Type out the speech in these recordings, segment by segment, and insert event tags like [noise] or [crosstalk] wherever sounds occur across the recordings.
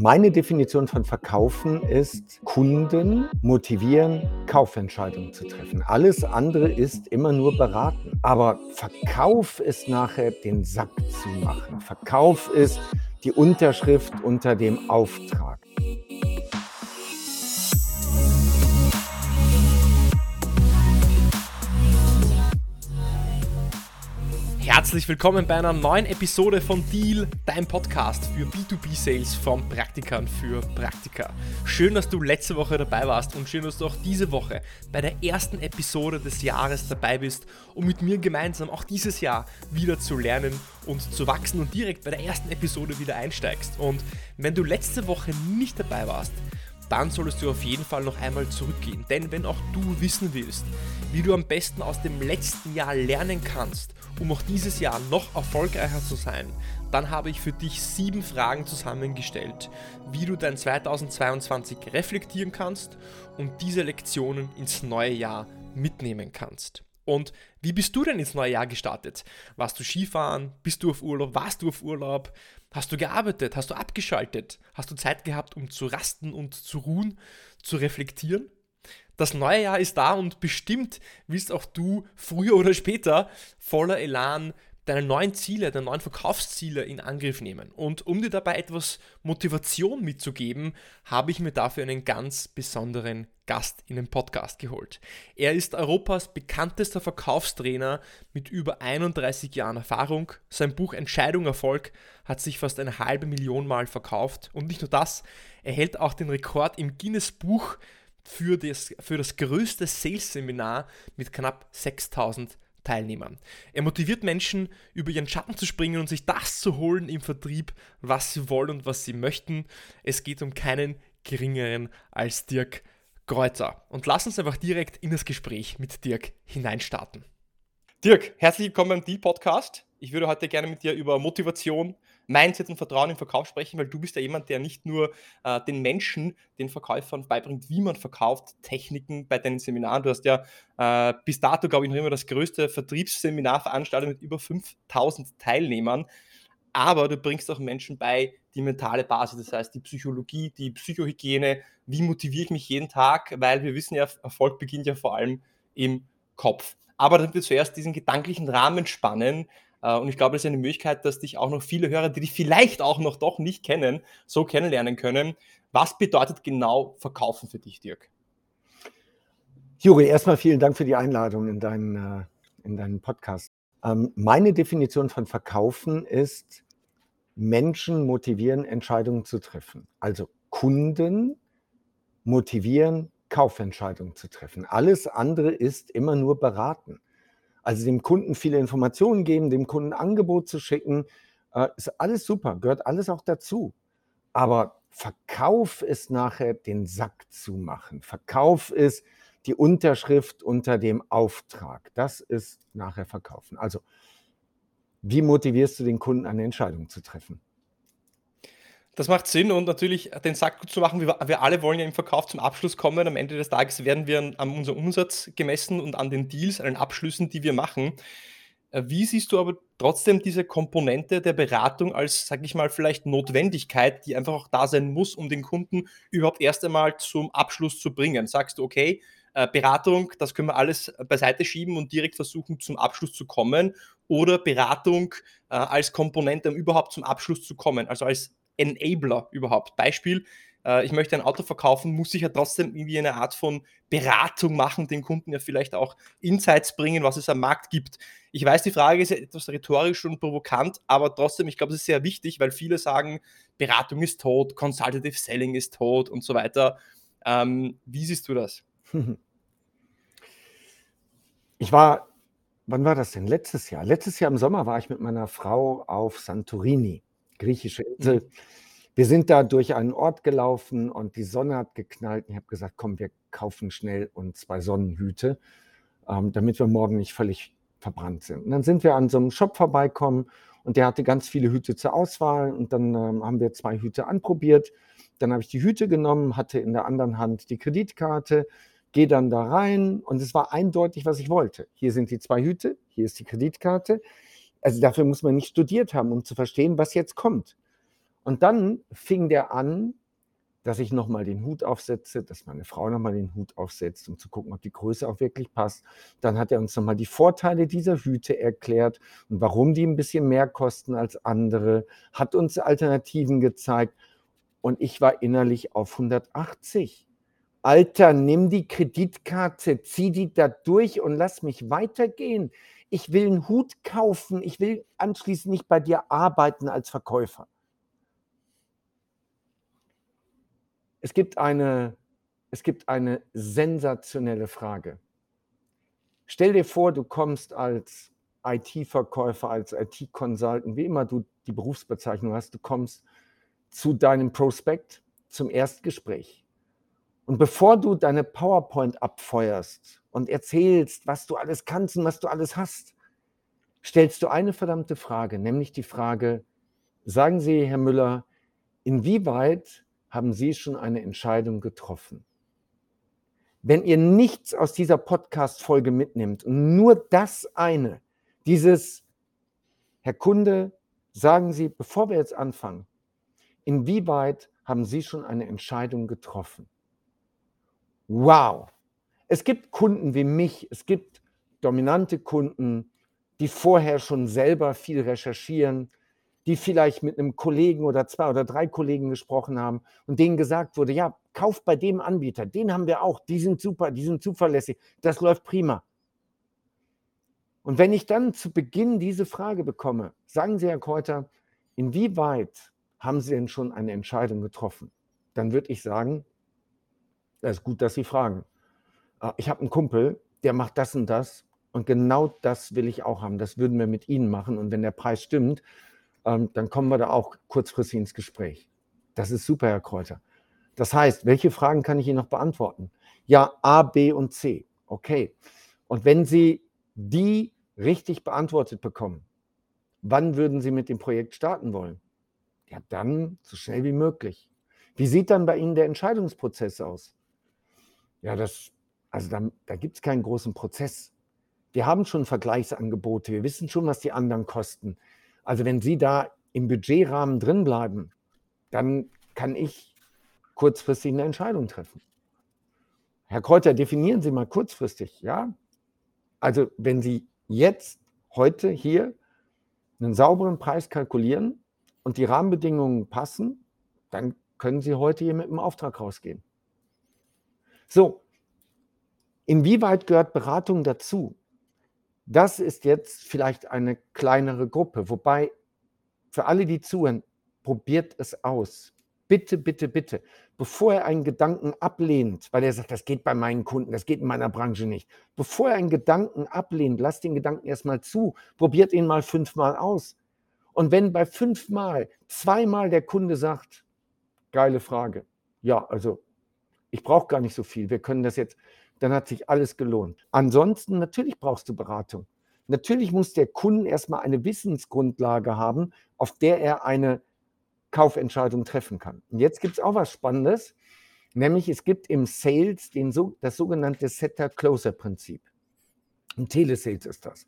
Meine Definition von Verkaufen ist, Kunden motivieren, Kaufentscheidungen zu treffen. Alles andere ist immer nur beraten. Aber Verkauf ist nachher den Sack zu machen. Verkauf ist die Unterschrift unter dem Auftrag. Herzlich willkommen bei einer neuen Episode von Deal, dein Podcast für B2B-Sales von Praktikern für Praktika. Schön, dass du letzte Woche dabei warst und schön, dass du auch diese Woche bei der ersten Episode des Jahres dabei bist, um mit mir gemeinsam auch dieses Jahr wieder zu lernen und zu wachsen und direkt bei der ersten Episode wieder einsteigst. Und wenn du letzte Woche nicht dabei warst, dann solltest du auf jeden Fall noch einmal zurückgehen. Denn wenn auch du wissen willst, wie du am besten aus dem letzten Jahr lernen kannst, um auch dieses Jahr noch erfolgreicher zu sein, dann habe ich für dich sieben Fragen zusammengestellt, wie du dein 2022 reflektieren kannst und diese Lektionen ins neue Jahr mitnehmen kannst. Und wie bist du denn ins neue Jahr gestartet? Warst du Skifahren? Bist du auf Urlaub? Warst du auf Urlaub? Hast du gearbeitet? Hast du abgeschaltet? Hast du Zeit gehabt, um zu rasten und zu ruhen, zu reflektieren? Das neue Jahr ist da und bestimmt willst auch du früher oder später voller Elan deine neuen Ziele, deine neuen Verkaufsziele in Angriff nehmen. Und um dir dabei etwas Motivation mitzugeben, habe ich mir dafür einen ganz besonderen Gast in den Podcast geholt. Er ist Europas bekanntester Verkaufstrainer mit über 31 Jahren Erfahrung. Sein Buch Entscheidung Erfolg hat sich fast eine halbe Million Mal verkauft. Und nicht nur das, er hält auch den Rekord im Guinness Buch für das, für das größte Sales-Seminar mit knapp 6000 Teilnehmern. Er motiviert Menschen, über ihren Schatten zu springen und sich das zu holen im Vertrieb, was sie wollen und was sie möchten. Es geht um keinen geringeren als Dirk Kreuzer. Und lass uns einfach direkt in das Gespräch mit Dirk hineinstarten. Dirk, herzlich willkommen beim Deal Podcast. Ich würde heute gerne mit dir über Motivation, Mindset und Vertrauen im Verkauf sprechen, weil du bist ja jemand, der nicht nur äh, den Menschen, den Verkäufern beibringt, wie man verkauft, Techniken bei deinen Seminaren. Du hast ja äh, bis dato, glaube ich, noch immer das größte Vertriebsseminar veranstaltet mit über 5000 Teilnehmern. Aber du bringst auch Menschen bei die mentale Basis, das heißt die Psychologie, die Psychohygiene. Wie motiviere ich mich jeden Tag? Weil wir wissen ja, Erfolg beginnt ja vor allem im Kopf. Aber damit wir zuerst diesen gedanklichen Rahmen spannen, und ich glaube, das ist eine Möglichkeit, dass dich auch noch viele Hörer, die dich vielleicht auch noch doch nicht kennen, so kennenlernen können. Was bedeutet genau Verkaufen für dich, Dirk? Juri, erstmal vielen Dank für die Einladung in deinen, äh, in deinen Podcast. Ähm, meine Definition von Verkaufen ist, Menschen motivieren, Entscheidungen zu treffen. Also Kunden motivieren, Kaufentscheidungen zu treffen. Alles andere ist immer nur beraten. Also dem Kunden viele Informationen geben, dem Kunden ein Angebot zu schicken, äh, ist alles super, gehört alles auch dazu. Aber Verkauf ist nachher den Sack zu machen. Verkauf ist die Unterschrift unter dem Auftrag. Das ist nachher Verkaufen. Also, wie motivierst du den Kunden, eine Entscheidung zu treffen? Das macht Sinn und natürlich den Sack gut zu machen. Wir, wir, alle wollen ja im Verkauf zum Abschluss kommen. Am Ende des Tages werden wir an unserem Umsatz gemessen und an den Deals, an den Abschlüssen, die wir machen. Äh, wie siehst du aber trotzdem diese Komponente der Beratung als, sag ich mal, vielleicht Notwendigkeit, die einfach auch da sein muss, um den Kunden überhaupt erst einmal zum Abschluss zu bringen? Sagst du, okay, äh, Beratung, das können wir alles beiseite schieben und direkt versuchen, zum Abschluss zu kommen? Oder Beratung äh, als Komponente, um überhaupt zum Abschluss zu kommen, also als Enabler überhaupt. Beispiel, äh, ich möchte ein Auto verkaufen, muss ich ja trotzdem irgendwie eine Art von Beratung machen, den Kunden ja vielleicht auch Insights bringen, was es am Markt gibt. Ich weiß, die Frage ist etwas rhetorisch und provokant, aber trotzdem, ich glaube, es ist sehr wichtig, weil viele sagen, Beratung ist tot, Consultative Selling ist tot und so weiter. Ähm, wie siehst du das? [laughs] Ich war, wann war das denn? Letztes Jahr. Letztes Jahr im Sommer war ich mit meiner Frau auf Santorini griechische Insel. Mhm. Wir sind da durch einen Ort gelaufen und die Sonne hat geknallt. Ich habe gesagt, komm, wir kaufen schnell und zwei Sonnenhüte, ähm, damit wir morgen nicht völlig verbrannt sind. Und dann sind wir an so einem Shop vorbeikommen und der hatte ganz viele Hüte zur Auswahl und dann ähm, haben wir zwei Hüte anprobiert. Dann habe ich die Hüte genommen, hatte in der anderen Hand die Kreditkarte, gehe dann da rein und es war eindeutig, was ich wollte. Hier sind die zwei Hüte, hier ist die Kreditkarte, also dafür muss man nicht studiert haben, um zu verstehen, was jetzt kommt. Und dann fing der an, dass ich nochmal den Hut aufsetze, dass meine Frau nochmal den Hut aufsetzt, um zu gucken, ob die Größe auch wirklich passt. Dann hat er uns nochmal die Vorteile dieser Hüte erklärt und warum die ein bisschen mehr kosten als andere, hat uns Alternativen gezeigt und ich war innerlich auf 180. Alter, nimm die Kreditkarte, zieh die da durch und lass mich weitergehen. Ich will einen Hut kaufen, ich will anschließend nicht bei dir arbeiten als Verkäufer. Es gibt eine, es gibt eine sensationelle Frage. Stell dir vor, du kommst als IT-Verkäufer, als IT-Consultant, wie immer du die Berufsbezeichnung hast, du kommst zu deinem Prospekt zum Erstgespräch. Und bevor du deine PowerPoint abfeuerst und erzählst, was du alles kannst und was du alles hast, stellst du eine verdammte Frage, nämlich die Frage, sagen Sie, Herr Müller, inwieweit haben Sie schon eine Entscheidung getroffen? Wenn ihr nichts aus dieser Podcast-Folge mitnimmt und nur das eine, dieses, Herr Kunde, sagen Sie, bevor wir jetzt anfangen, inwieweit haben Sie schon eine Entscheidung getroffen? Wow! Es gibt Kunden wie mich, es gibt dominante Kunden, die vorher schon selber viel recherchieren, die vielleicht mit einem Kollegen oder zwei oder drei Kollegen gesprochen haben und denen gesagt wurde, ja, kauf bei dem Anbieter, den haben wir auch, die sind super, die sind zuverlässig, das läuft prima. Und wenn ich dann zu Beginn diese Frage bekomme, sagen Sie, Herr Kräuter, inwieweit haben Sie denn schon eine Entscheidung getroffen? Dann würde ich sagen, das ist gut, dass Sie fragen. Ah, ich habe einen Kumpel, der macht das und das und genau das will ich auch haben. Das würden wir mit Ihnen machen und wenn der Preis stimmt, ähm, dann kommen wir da auch kurzfristig ins Gespräch. Das ist super, Herr Kräuter. Das heißt, welche Fragen kann ich Ihnen noch beantworten? Ja, A, B und C. Okay. Und wenn Sie die richtig beantwortet bekommen, wann würden Sie mit dem Projekt starten wollen? Ja, dann so schnell wie möglich. Wie sieht dann bei Ihnen der Entscheidungsprozess aus? Ja, das, also da, da gibt es keinen großen Prozess. Wir haben schon Vergleichsangebote, wir wissen schon, was die anderen kosten. Also wenn Sie da im Budgetrahmen drin bleiben, dann kann ich kurzfristig eine Entscheidung treffen. Herr Kräuter, definieren Sie mal kurzfristig, ja? Also wenn Sie jetzt, heute, hier einen sauberen Preis kalkulieren und die Rahmenbedingungen passen, dann können Sie heute hier mit dem Auftrag rausgehen. So, inwieweit gehört Beratung dazu? Das ist jetzt vielleicht eine kleinere Gruppe, wobei für alle, die zuhören, probiert es aus. Bitte, bitte, bitte, bevor er einen Gedanken ablehnt, weil er sagt, das geht bei meinen Kunden, das geht in meiner Branche nicht. Bevor er einen Gedanken ablehnt, lasst den Gedanken erstmal zu, probiert ihn mal fünfmal aus. Und wenn bei fünfmal zweimal der Kunde sagt, geile Frage, ja, also ich brauche gar nicht so viel, wir können das jetzt, dann hat sich alles gelohnt. Ansonsten, natürlich brauchst du Beratung. Natürlich muss der Kunde erstmal eine Wissensgrundlage haben, auf der er eine Kaufentscheidung treffen kann. Und jetzt gibt es auch was Spannendes, nämlich es gibt im Sales den, das sogenannte Setter-Closer-Prinzip. Im Telesales ist das.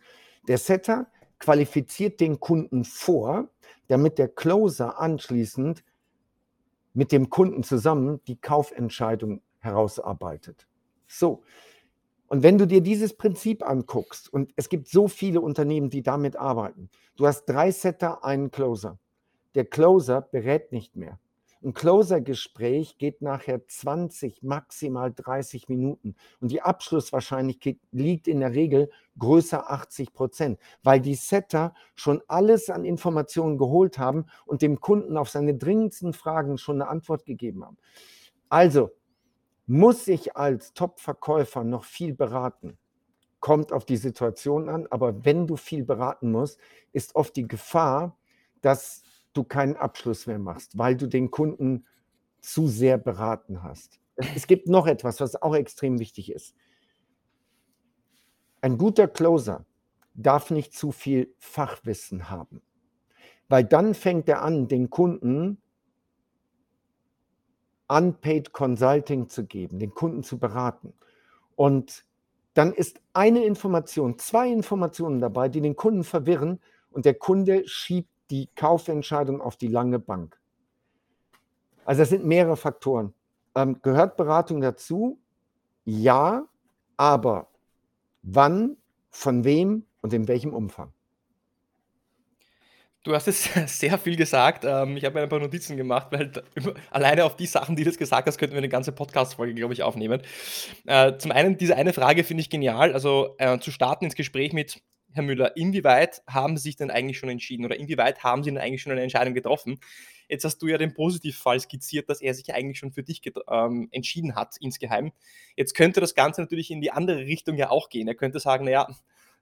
Der Setter qualifiziert den Kunden vor, damit der Closer anschließend mit dem Kunden zusammen die Kaufentscheidung herausarbeitet. So. Und wenn du dir dieses Prinzip anguckst, und es gibt so viele Unternehmen, die damit arbeiten, du hast drei Setter, einen Closer. Der Closer berät nicht mehr. Ein Closer-Gespräch geht nachher 20, maximal 30 Minuten. Und die Abschlusswahrscheinlichkeit liegt in der Regel größer 80 Prozent, weil die Setter schon alles an Informationen geholt haben und dem Kunden auf seine dringendsten Fragen schon eine Antwort gegeben haben. Also, muss ich als Top-Verkäufer noch viel beraten? Kommt auf die Situation an, aber wenn du viel beraten musst, ist oft die Gefahr, dass du keinen Abschluss mehr machst, weil du den Kunden zu sehr beraten hast. Es gibt noch etwas, was auch extrem wichtig ist. Ein guter Closer darf nicht zu viel Fachwissen haben, weil dann fängt er an, den Kunden Unpaid Consulting zu geben, den Kunden zu beraten. Und dann ist eine Information, zwei Informationen dabei, die den Kunden verwirren und der Kunde schiebt die Kaufentscheidung auf die lange Bank. Also das sind mehrere Faktoren. Ähm, gehört Beratung dazu? Ja, aber wann, von wem und in welchem Umfang? Du hast jetzt [laughs] sehr viel gesagt. Ähm, ich habe mir ein paar Notizen gemacht, weil alleine auf die Sachen, die du gesagt hast, könnten wir eine ganze Podcast-Folge, glaube ich, aufnehmen. Äh, zum einen, diese eine Frage finde ich genial. Also äh, zu starten ins Gespräch mit, Herr Müller, inwieweit haben Sie sich denn eigentlich schon entschieden oder inwieweit haben Sie denn eigentlich schon eine Entscheidung getroffen? Jetzt hast du ja den Positivfall skizziert, dass er sich eigentlich schon für dich ähm, entschieden hat, insgeheim. Jetzt könnte das Ganze natürlich in die andere Richtung ja auch gehen. Er könnte sagen, naja,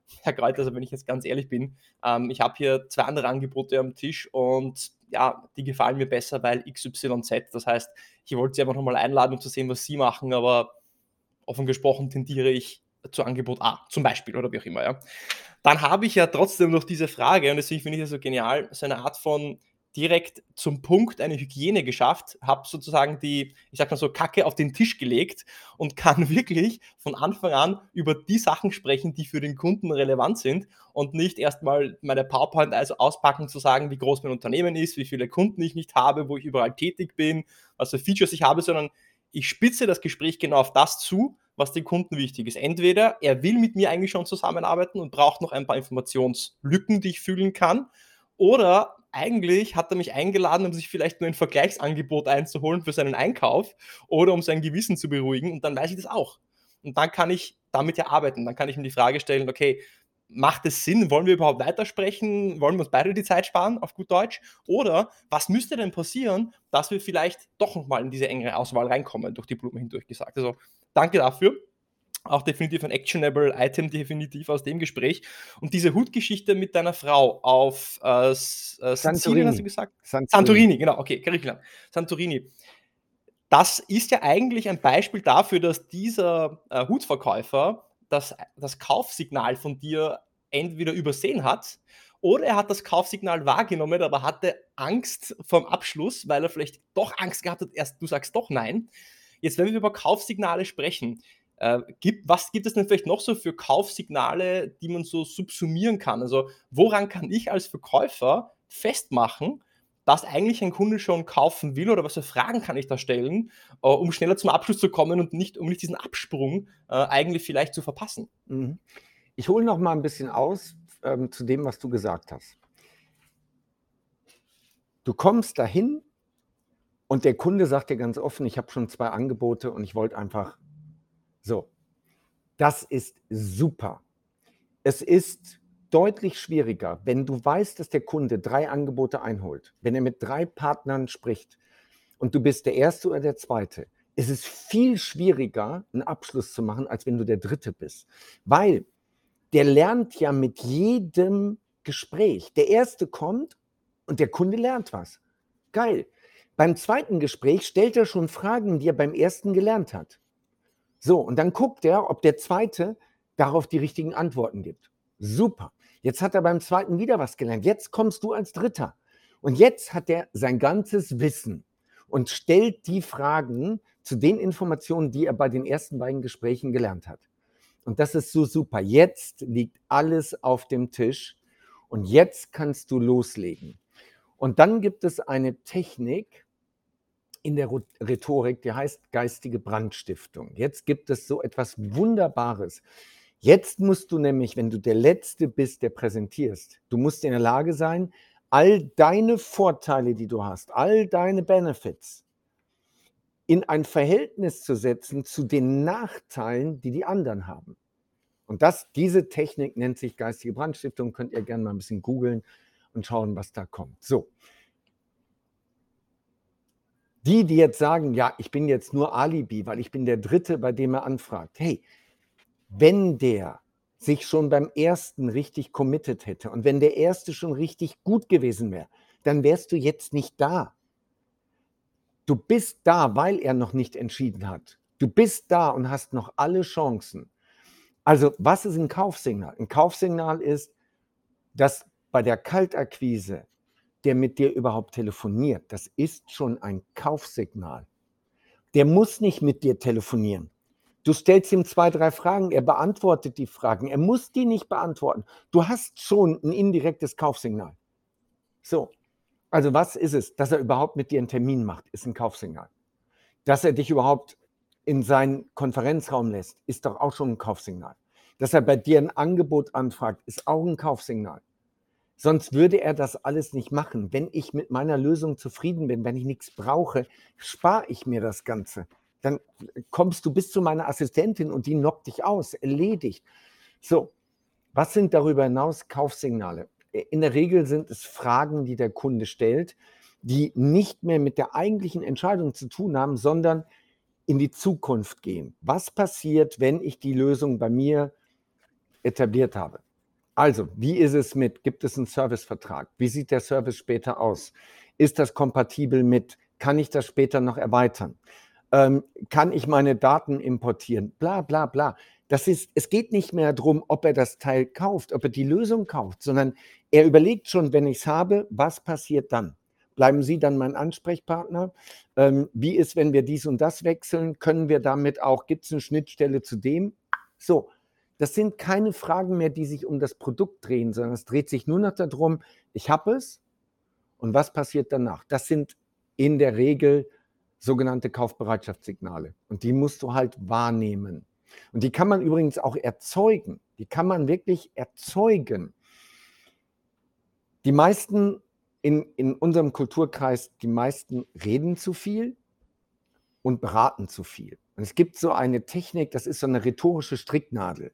[laughs] Herr Kräuter, also wenn ich jetzt ganz ehrlich bin, ähm, ich habe hier zwei andere Angebote am Tisch und ja, die gefallen mir besser, weil XYZ. Das heißt, ich wollte Sie einfach nochmal einladen, um zu sehen, was Sie machen, aber offen gesprochen tendiere ich zu Angebot A, zum Beispiel, oder wie auch immer, ja. Dann habe ich ja trotzdem noch diese Frage, und deswegen finde ich das so genial, so eine Art von direkt zum Punkt eine Hygiene geschafft, habe sozusagen die, ich sag mal so, Kacke auf den Tisch gelegt und kann [laughs] wirklich von Anfang an über die Sachen sprechen, die für den Kunden relevant sind und nicht erstmal meine PowerPoint also auspacken zu sagen, wie groß mein Unternehmen ist, wie viele Kunden ich nicht habe, wo ich überall tätig bin, was für Features ich habe, sondern ich spitze das Gespräch genau auf das zu, was dem Kunden wichtig ist. Entweder er will mit mir eigentlich schon zusammenarbeiten und braucht noch ein paar Informationslücken, die ich fühlen kann, oder eigentlich hat er mich eingeladen, um sich vielleicht nur ein Vergleichsangebot einzuholen für seinen Einkauf oder um sein Gewissen zu beruhigen und dann weiß ich das auch. Und dann kann ich damit ja arbeiten. Dann kann ich mir die Frage stellen, okay, macht es Sinn? Wollen wir überhaupt weitersprechen? Wollen wir uns beide die Zeit sparen, auf gut Deutsch? Oder was müsste denn passieren, dass wir vielleicht doch nochmal in diese engere Auswahl reinkommen, durch die Blume hindurch gesagt? Also danke dafür. Auch definitiv ein actionable Item, definitiv aus dem Gespräch. Und diese Hutgeschichte mit deiner Frau auf äh, äh Santorini, hast du gesagt? Santorini. Santorini, genau, okay, Griechenland. Santorini. Das ist ja eigentlich ein Beispiel dafür, dass dieser äh, Hutverkäufer das, das Kaufsignal von dir entweder übersehen hat oder er hat das Kaufsignal wahrgenommen, aber hatte Angst vom Abschluss, weil er vielleicht doch Angst gehabt hat, erst du sagst doch nein. Jetzt, wenn wir über Kaufsignale sprechen, äh, gibt, was gibt es denn vielleicht noch so für Kaufsignale, die man so subsumieren kann? Also woran kann ich als Verkäufer festmachen, dass eigentlich ein Kunde schon kaufen will oder was für Fragen kann ich da stellen, äh, um schneller zum Abschluss zu kommen und nicht, um nicht diesen Absprung äh, eigentlich vielleicht zu verpassen? Mhm. Ich hole noch mal ein bisschen aus ähm, zu dem, was du gesagt hast. Du kommst dahin und der Kunde sagt dir ganz offen, ich habe schon zwei Angebote und ich wollte einfach so, das ist super. Es ist deutlich schwieriger, wenn du weißt, dass der Kunde drei Angebote einholt, wenn er mit drei Partnern spricht und du bist der Erste oder der Zweite. Es ist viel schwieriger, einen Abschluss zu machen, als wenn du der Dritte bist. Weil der lernt ja mit jedem Gespräch. Der Erste kommt und der Kunde lernt was. Geil. Beim zweiten Gespräch stellt er schon Fragen, die er beim ersten gelernt hat. So, und dann guckt er, ob der zweite darauf die richtigen Antworten gibt. Super. Jetzt hat er beim zweiten wieder was gelernt. Jetzt kommst du als Dritter. Und jetzt hat er sein ganzes Wissen und stellt die Fragen zu den Informationen, die er bei den ersten beiden Gesprächen gelernt hat. Und das ist so super. Jetzt liegt alles auf dem Tisch und jetzt kannst du loslegen. Und dann gibt es eine Technik, in der Rhetorik, die heißt geistige Brandstiftung. Jetzt gibt es so etwas Wunderbares. Jetzt musst du nämlich, wenn du der Letzte bist, der präsentierst, du musst in der Lage sein, all deine Vorteile, die du hast, all deine Benefits in ein Verhältnis zu setzen zu den Nachteilen, die die anderen haben. Und das, diese Technik nennt sich geistige Brandstiftung. Könnt ihr gerne mal ein bisschen googeln und schauen, was da kommt. So, die, die jetzt sagen, ja, ich bin jetzt nur Alibi, weil ich bin der Dritte, bei dem er anfragt. Hey, wenn der sich schon beim ersten richtig committed hätte und wenn der erste schon richtig gut gewesen wäre, dann wärst du jetzt nicht da. Du bist da, weil er noch nicht entschieden hat. Du bist da und hast noch alle Chancen. Also, was ist ein Kaufsignal? Ein Kaufsignal ist, dass bei der Kaltakquise der mit dir überhaupt telefoniert. Das ist schon ein Kaufsignal. Der muss nicht mit dir telefonieren. Du stellst ihm zwei, drei Fragen, er beantwortet die Fragen. Er muss die nicht beantworten. Du hast schon ein indirektes Kaufsignal. So, Also was ist es? Dass er überhaupt mit dir einen Termin macht, ist ein Kaufsignal. Dass er dich überhaupt in seinen Konferenzraum lässt, ist doch auch schon ein Kaufsignal. Dass er bei dir ein Angebot anfragt, ist auch ein Kaufsignal. Sonst würde er das alles nicht machen. Wenn ich mit meiner Lösung zufrieden bin, wenn ich nichts brauche, spare ich mir das Ganze. Dann kommst du bis zu meiner Assistentin und die knockt dich aus, erledigt. So, was sind darüber hinaus Kaufsignale? In der Regel sind es Fragen, die der Kunde stellt, die nicht mehr mit der eigentlichen Entscheidung zu tun haben, sondern in die Zukunft gehen. Was passiert, wenn ich die Lösung bei mir etabliert habe? Also, wie ist es mit, gibt es einen Servicevertrag? Wie sieht der Service später aus? Ist das kompatibel mit, kann ich das später noch erweitern? Ähm, kann ich meine Daten importieren? Bla, bla, bla. Das ist, es geht nicht mehr darum, ob er das Teil kauft, ob er die Lösung kauft, sondern er überlegt schon, wenn ich es habe, was passiert dann? Bleiben Sie dann mein Ansprechpartner? Ähm, wie ist, wenn wir dies und das wechseln? Können wir damit auch, gibt es eine Schnittstelle zu dem? So, das sind keine Fragen mehr, die sich um das Produkt drehen, sondern es dreht sich nur noch darum, ich habe es und was passiert danach. Das sind in der Regel sogenannte Kaufbereitschaftssignale und die musst du halt wahrnehmen. Und die kann man übrigens auch erzeugen. Die kann man wirklich erzeugen. Die meisten in, in unserem Kulturkreis, die meisten reden zu viel und beraten zu viel. Und es gibt so eine Technik, das ist so eine rhetorische Stricknadel.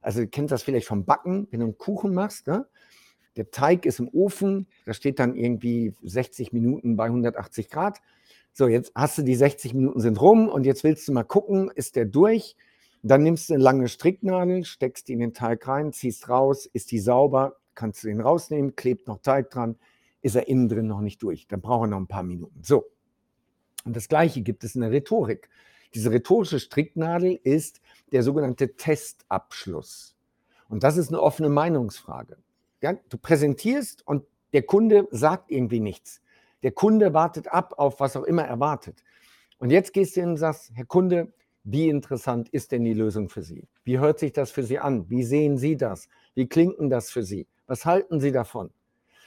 Also, du kennst das vielleicht vom Backen, wenn du einen Kuchen machst, ne? Der Teig ist im Ofen, da steht dann irgendwie 60 Minuten bei 180 Grad. So, jetzt hast du die 60 Minuten sind rum und jetzt willst du mal gucken, ist der durch? Dann nimmst du eine lange Stricknadel, steckst die in den Teig rein, ziehst raus, ist die sauber, kannst du den rausnehmen, klebt noch Teig dran, ist er innen drin noch nicht durch. Dann braucht er noch ein paar Minuten. So. Und das Gleiche gibt es in der Rhetorik. Diese rhetorische Stricknadel ist der sogenannte Testabschluss. Und das ist eine offene Meinungsfrage. Ja, du präsentierst und der Kunde sagt irgendwie nichts. Der Kunde wartet ab auf was auch immer er wartet. Und jetzt gehst du hin und sagst, Herr Kunde, wie interessant ist denn die Lösung für Sie? Wie hört sich das für Sie an? Wie sehen Sie das? Wie klingt denn das für Sie? Was halten Sie davon?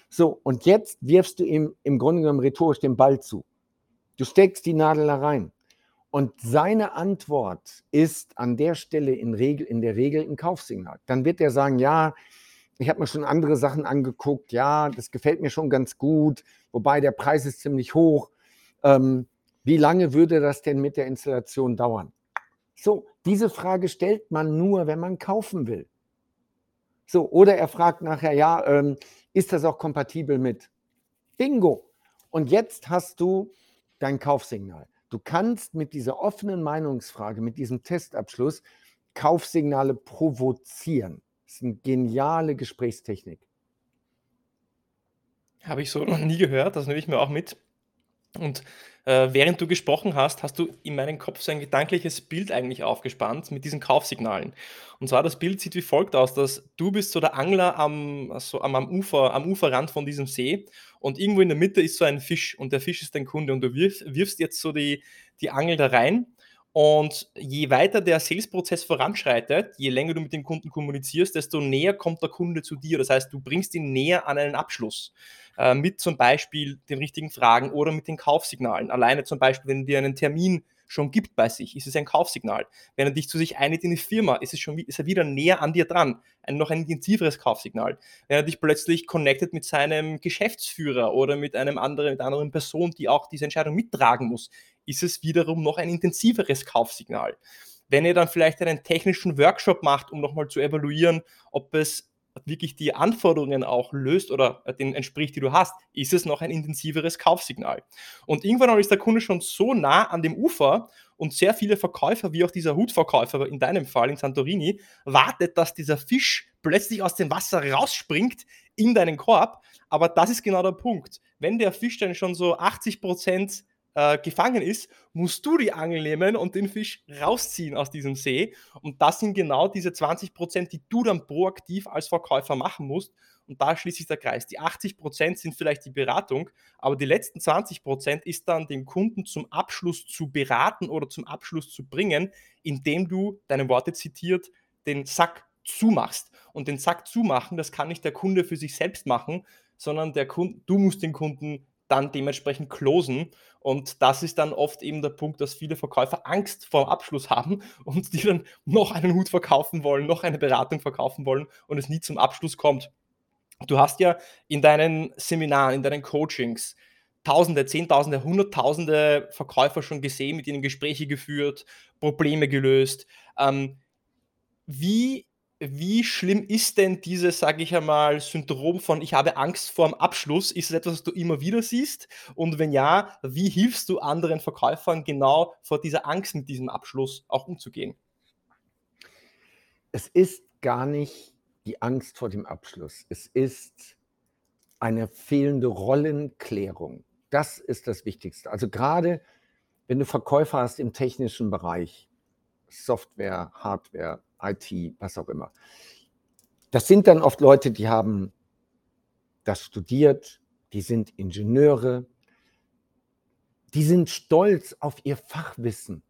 So, und jetzt wirfst du ihm im Grunde genommen rhetorisch den Ball zu. Du steckst die Nadel da rein. Und seine Antwort ist an der Stelle in, Regel, in der Regel ein Kaufsignal. Dann wird er sagen, ja, ich habe mir schon andere Sachen angeguckt, ja, das gefällt mir schon ganz gut, wobei der Preis ist ziemlich hoch. Ähm, wie lange würde das denn mit der Installation dauern? So, diese Frage stellt man nur, wenn man kaufen will. So, oder er fragt nachher, ja, ähm, ist das auch kompatibel mit? Bingo. Und jetzt hast du dein Kaufsignal. Du kannst mit dieser offenen Meinungsfrage, mit diesem Testabschluss Kaufsignale provozieren. Das ist eine geniale Gesprächstechnik. Habe ich so noch nie gehört, das nehme ich mir auch mit. Und äh, während du gesprochen hast, hast du in meinem Kopf so ein gedankliches Bild eigentlich aufgespannt mit diesen Kaufsignalen. Und zwar das Bild sieht wie folgt aus, dass du bist so der Angler am, so am, am, Ufer, am Uferrand von diesem See und irgendwo in der Mitte ist so ein Fisch und der Fisch ist dein Kunde und du wirf, wirfst jetzt so die, die Angel da rein und je weiter der Sales-Prozess voranschreitet, je länger du mit dem Kunden kommunizierst, desto näher kommt der Kunde zu dir. Das heißt, du bringst ihn näher an einen Abschluss äh, mit zum Beispiel den richtigen Fragen oder mit den Kaufsignalen. Alleine zum Beispiel, wenn dir einen Termin schon gibt bei sich, ist es ein Kaufsignal. Wenn er dich zu sich einigt in die Firma, ist, es schon, ist er wieder näher an dir dran. Ein, noch ein intensiveres Kaufsignal. Wenn er dich plötzlich connectet mit seinem Geschäftsführer oder mit einem anderen, mit einer anderen Person, die auch diese Entscheidung mittragen muss, ist es wiederum noch ein intensiveres Kaufsignal. Wenn ihr dann vielleicht einen technischen Workshop macht, um nochmal zu evaluieren, ob es wirklich die Anforderungen auch löst oder den entspricht, die du hast, ist es noch ein intensiveres Kaufsignal. Und irgendwann ist der Kunde schon so nah an dem Ufer und sehr viele Verkäufer, wie auch dieser Hutverkäufer in deinem Fall in Santorini, wartet, dass dieser Fisch plötzlich aus dem Wasser rausspringt in deinen Korb. Aber das ist genau der Punkt. Wenn der Fisch dann schon so 80 Prozent äh, gefangen ist, musst du die Angel nehmen und den Fisch rausziehen aus diesem See. Und das sind genau diese 20 Prozent, die du dann proaktiv als Verkäufer machen musst. Und da schließt sich der Kreis. Die 80 Prozent sind vielleicht die Beratung, aber die letzten 20 Prozent ist dann den Kunden zum Abschluss zu beraten oder zum Abschluss zu bringen, indem du, deine Worte zitiert, den Sack zumachst. Und den Sack zumachen, das kann nicht der Kunde für sich selbst machen, sondern der Kunde, du musst den Kunden dann dementsprechend closen. Und das ist dann oft eben der Punkt, dass viele Verkäufer Angst vor Abschluss haben [laughs] und die dann noch einen Hut verkaufen wollen, noch eine Beratung verkaufen wollen und es nie zum Abschluss kommt. Du hast ja in deinen Seminaren, in deinen Coachings Tausende, Zehntausende, Hunderttausende Verkäufer schon gesehen, mit ihnen Gespräche geführt, Probleme gelöst. Ähm, wie wie schlimm ist denn dieses, sage ich einmal, Syndrom von ich habe Angst vor dem Abschluss? Ist es etwas, was du immer wieder siehst? Und wenn ja, wie hilfst du anderen Verkäufern genau vor dieser Angst mit diesem Abschluss auch umzugehen? Es ist gar nicht die Angst vor dem Abschluss. Es ist eine fehlende Rollenklärung. Das ist das Wichtigste. Also gerade wenn du Verkäufer hast im technischen Bereich, Software, Hardware, IT, was auch immer. Das sind dann oft Leute, die haben das studiert, die sind Ingenieure, die sind stolz auf ihr Fachwissen.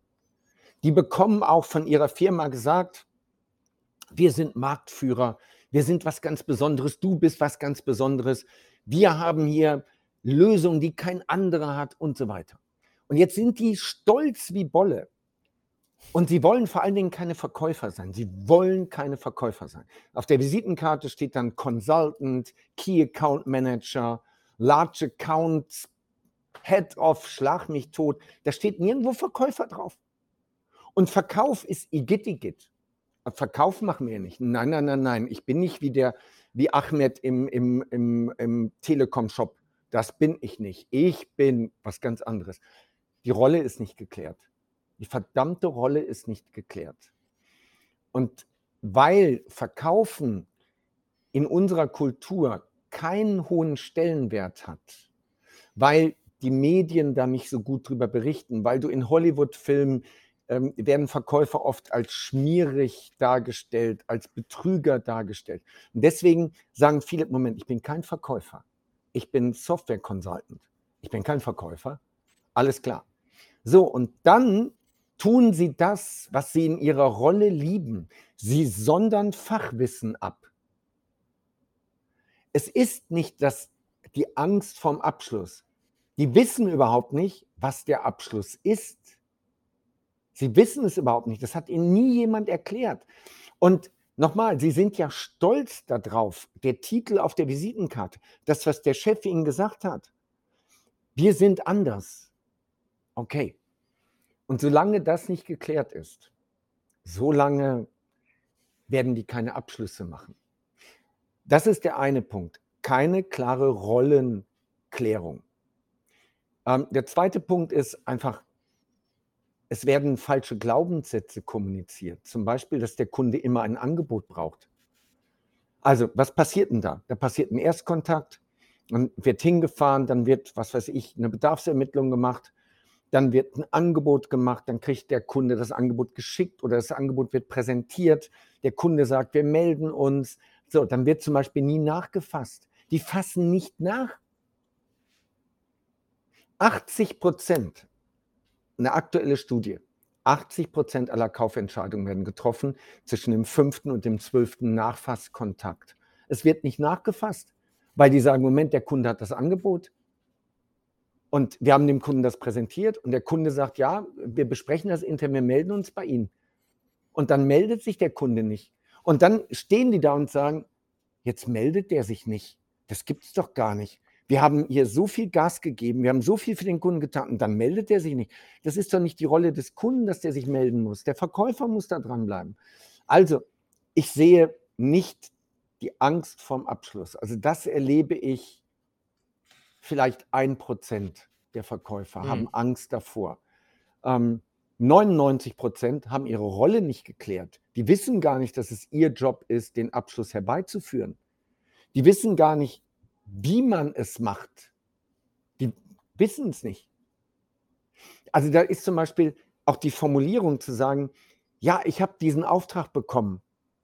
Die bekommen auch von ihrer Firma gesagt, wir sind Marktführer, wir sind was ganz Besonderes, du bist was ganz Besonderes, wir haben hier Lösungen, die kein anderer hat und so weiter. Und jetzt sind die stolz wie Bolle und sie wollen vor allen Dingen keine Verkäufer sein. Sie wollen keine Verkäufer sein. Auf der Visitenkarte steht dann Consultant, Key Account Manager, Large Accounts, Head of, Schlag mich tot. Da steht nirgendwo Verkäufer drauf. Und Verkauf ist Igitigit. Verkauf machen wir nicht. Nein, nein, nein, nein. Ich bin nicht wie der, wie Ahmed im, im, im, im Telekom-Shop. Das bin ich nicht. Ich bin was ganz anderes. Die Rolle ist nicht geklärt. Die verdammte Rolle ist nicht geklärt. Und weil Verkaufen in unserer Kultur keinen hohen Stellenwert hat, weil die Medien da nicht so gut drüber berichten, weil du in Hollywood-Filmen ähm, werden Verkäufer oft als schmierig dargestellt, als Betrüger dargestellt. Und deswegen sagen viele, Moment, ich bin kein Verkäufer. Ich bin Software-Consultant. Ich bin kein Verkäufer. Alles klar. So, und dann tun sie das, was sie in ihrer Rolle lieben. Sie sondern Fachwissen ab. Es ist nicht das, die Angst vom Abschluss. Die wissen überhaupt nicht, was der Abschluss ist. Sie wissen es überhaupt nicht. Das hat ihnen nie jemand erklärt. Und nochmal, sie sind ja stolz darauf. Der Titel auf der Visitenkarte, das, was der Chef ihnen gesagt hat. Wir sind anders. Okay. Und solange das nicht geklärt ist, solange werden die keine Abschlüsse machen. Das ist der eine Punkt. Keine klare Rollenklärung. Ähm, der zweite Punkt ist einfach, es werden falsche Glaubenssätze kommuniziert. Zum Beispiel, dass der Kunde immer ein Angebot braucht. Also, was passiert denn da? Da passiert ein Erstkontakt, dann wird hingefahren, dann wird, was weiß ich, eine Bedarfsermittlung gemacht dann wird ein Angebot gemacht, dann kriegt der Kunde das Angebot geschickt oder das Angebot wird präsentiert. Der Kunde sagt, wir melden uns. So, dann wird zum Beispiel nie nachgefasst. Die fassen nicht nach. 80 Prozent, eine aktuelle Studie, 80 Prozent aller Kaufentscheidungen werden getroffen zwischen dem fünften und dem zwölften Nachfasskontakt. Es wird nicht nachgefasst, weil die sagen, Moment, der Kunde hat das Angebot, und wir haben dem Kunden das präsentiert und der Kunde sagt, ja, wir besprechen das intern, wir melden uns bei Ihnen. Und dann meldet sich der Kunde nicht. Und dann stehen die da und sagen, jetzt meldet der sich nicht. Das gibt es doch gar nicht. Wir haben hier so viel Gas gegeben, wir haben so viel für den Kunden getan und dann meldet der sich nicht. Das ist doch nicht die Rolle des Kunden, dass der sich melden muss. Der Verkäufer muss da dranbleiben. Also, ich sehe nicht die Angst vorm Abschluss. Also das erlebe ich vielleicht ein Prozent der Verkäufer mhm. haben Angst davor. Ähm, 99 Prozent haben ihre Rolle nicht geklärt. Die wissen gar nicht, dass es ihr Job ist, den Abschluss herbeizuführen. Die wissen gar nicht, wie man es macht. Die wissen es nicht. Also da ist zum Beispiel auch die Formulierung zu sagen, ja, ich habe diesen Auftrag bekommen.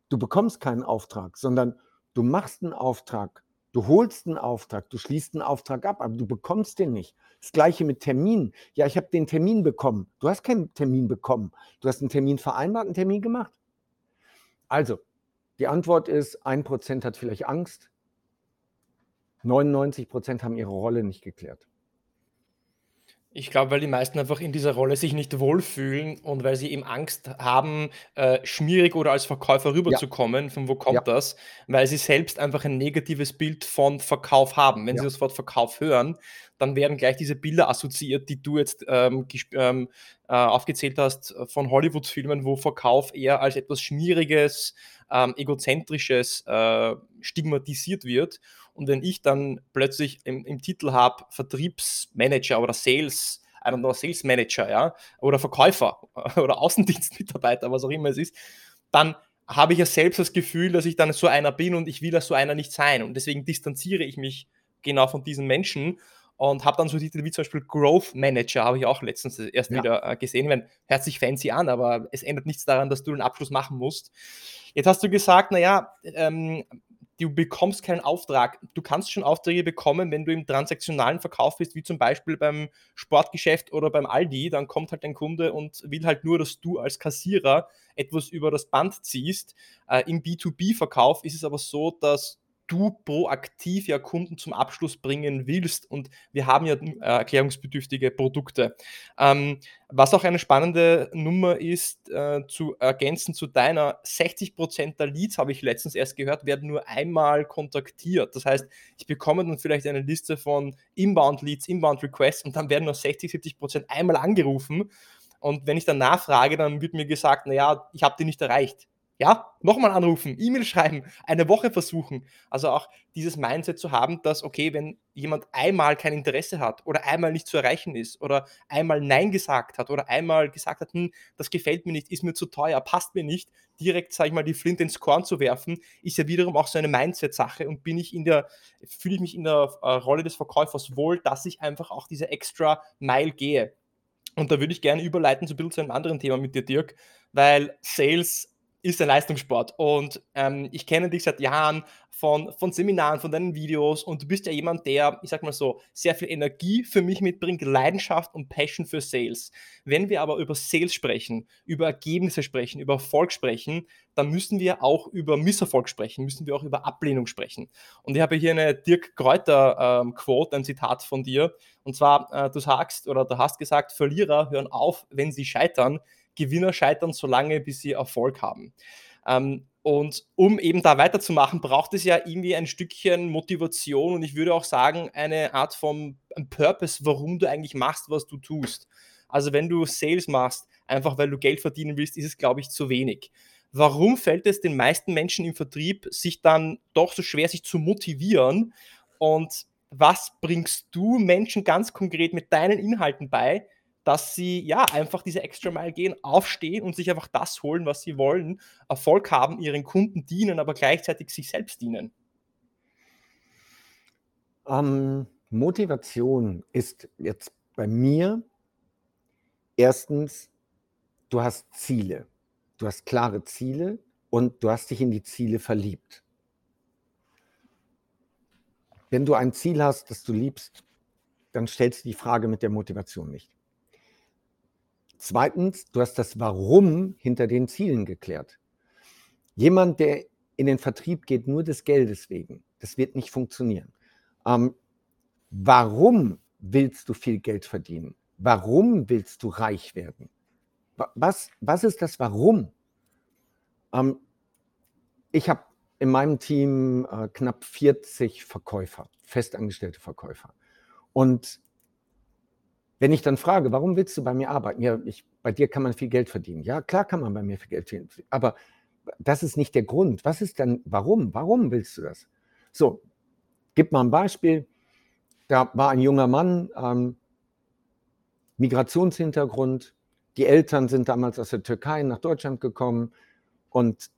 Du bekommst keinen Auftrag, sondern du machst einen Auftrag Du holst einen Auftrag, du schließt einen Auftrag ab, aber du bekommst den nicht. Das gleiche mit Termin. Ja, ich habe den Termin bekommen. Du hast keinen Termin bekommen. Du hast einen Termin vereinbart, einen Termin gemacht. Also, die Antwort ist, ein Prozent hat vielleicht Angst. 99 Prozent haben ihre Rolle nicht geklärt. Ich glaube, weil die meisten einfach in dieser Rolle sich nicht wohlfühlen und weil sie eben Angst haben, äh, schmierig oder als Verkäufer rüberzukommen. Ja. Von wo kommt ja. das? Weil sie selbst einfach ein negatives Bild von Verkauf haben. Wenn ja. sie das Wort Verkauf hören, dann werden gleich diese Bilder assoziiert, die du jetzt ähm, ähm, äh, aufgezählt hast von Hollywood-Filmen, wo Verkauf eher als etwas Schmieriges, ähm, Egozentrisches äh, stigmatisiert wird. Und wenn ich dann plötzlich im, im Titel habe Vertriebsmanager oder Sales, I don't know, Sales Manager, ja, oder Verkäufer [laughs] oder Außendienstmitarbeiter, was auch immer es ist, dann habe ich ja selbst das Gefühl, dass ich dann so einer bin und ich will ja so einer nicht sein. Und deswegen distanziere ich mich genau von diesen Menschen und habe dann so Titel wie zum Beispiel Growth Manager, habe ich auch letztens erst ja. wieder äh, gesehen. Wenn, hört sich fancy an, aber es ändert nichts daran, dass du einen Abschluss machen musst. Jetzt hast du gesagt, naja, ähm, du bekommst keinen Auftrag. Du kannst schon Aufträge bekommen, wenn du im transaktionalen Verkauf bist, wie zum Beispiel beim Sportgeschäft oder beim Aldi. Dann kommt halt ein Kunde und will halt nur, dass du als Kassierer etwas über das Band ziehst. Äh, Im B2B-Verkauf ist es aber so, dass du proaktiv ja Kunden zum Abschluss bringen willst. Und wir haben ja äh, erklärungsbedürftige Produkte. Ähm, was auch eine spannende Nummer ist, äh, zu ergänzen zu deiner, 60% der Leads, habe ich letztens erst gehört, werden nur einmal kontaktiert. Das heißt, ich bekomme dann vielleicht eine Liste von Inbound-Leads, Inbound-Requests und dann werden nur 60, 70% einmal angerufen. Und wenn ich dann nachfrage, dann wird mir gesagt, naja, ich habe die nicht erreicht. Ja, nochmal anrufen, E-Mail schreiben, eine Woche versuchen. Also auch dieses Mindset zu haben, dass, okay, wenn jemand einmal kein Interesse hat oder einmal nicht zu erreichen ist oder einmal Nein gesagt hat oder einmal gesagt hat, hm, das gefällt mir nicht, ist mir zu teuer, passt mir nicht, direkt, sage ich mal, die Flint ins Korn zu werfen, ist ja wiederum auch so eine Mindset-Sache und bin ich in der, fühle ich mich in der äh, Rolle des Verkäufers wohl, dass ich einfach auch diese extra Mile gehe. Und da würde ich gerne überleiten, so ein bisschen zu einem anderen Thema mit dir, Dirk, weil Sales ist ein Leistungssport. Und ähm, ich kenne dich seit Jahren von, von Seminaren, von deinen Videos und du bist ja jemand, der, ich sag mal so, sehr viel Energie für mich mitbringt, Leidenschaft und Passion für Sales. Wenn wir aber über Sales sprechen, über Ergebnisse sprechen, über Erfolg sprechen, dann müssen wir auch über Misserfolg sprechen, müssen wir auch über Ablehnung sprechen. Und ich habe hier eine Dirk Kräuter-Quote, ähm, ein Zitat von dir. Und zwar, äh, du sagst oder du hast gesagt, Verlierer hören auf, wenn sie scheitern. Gewinner scheitern so lange, bis sie Erfolg haben. Ähm, und um eben da weiterzumachen, braucht es ja irgendwie ein Stückchen Motivation und ich würde auch sagen, eine Art von Purpose, warum du eigentlich machst, was du tust. Also wenn du Sales machst, einfach weil du Geld verdienen willst, ist es, glaube ich, zu wenig. Warum fällt es den meisten Menschen im Vertrieb, sich dann doch so schwer, sich zu motivieren? Und was bringst du Menschen ganz konkret mit deinen Inhalten bei, dass sie ja einfach diese Extra Mile gehen, aufstehen und sich einfach das holen, was sie wollen, Erfolg haben, ihren Kunden dienen, aber gleichzeitig sich selbst dienen? Ähm, Motivation ist jetzt bei mir erstens, du hast Ziele. Du hast klare Ziele und du hast dich in die Ziele verliebt. Wenn du ein Ziel hast, das du liebst, dann stellst du die Frage mit der Motivation nicht. Zweitens, du hast das Warum hinter den Zielen geklärt. Jemand, der in den Vertrieb geht, nur des Geldes wegen, das wird nicht funktionieren. Ähm, warum willst du viel Geld verdienen? Warum willst du reich werden? Was, was ist das Warum? Ähm, ich habe in meinem Team äh, knapp 40 Verkäufer, festangestellte Verkäufer. Und wenn ich dann frage, warum willst du bei mir arbeiten? Ja, ich, bei dir kann man viel Geld verdienen. Ja, klar kann man bei mir viel Geld verdienen. Aber das ist nicht der Grund. Was ist denn, warum? Warum willst du das? So, gib mal ein Beispiel. Da war ein junger Mann, ähm, Migrationshintergrund. Die Eltern sind damals aus der Türkei nach Deutschland gekommen und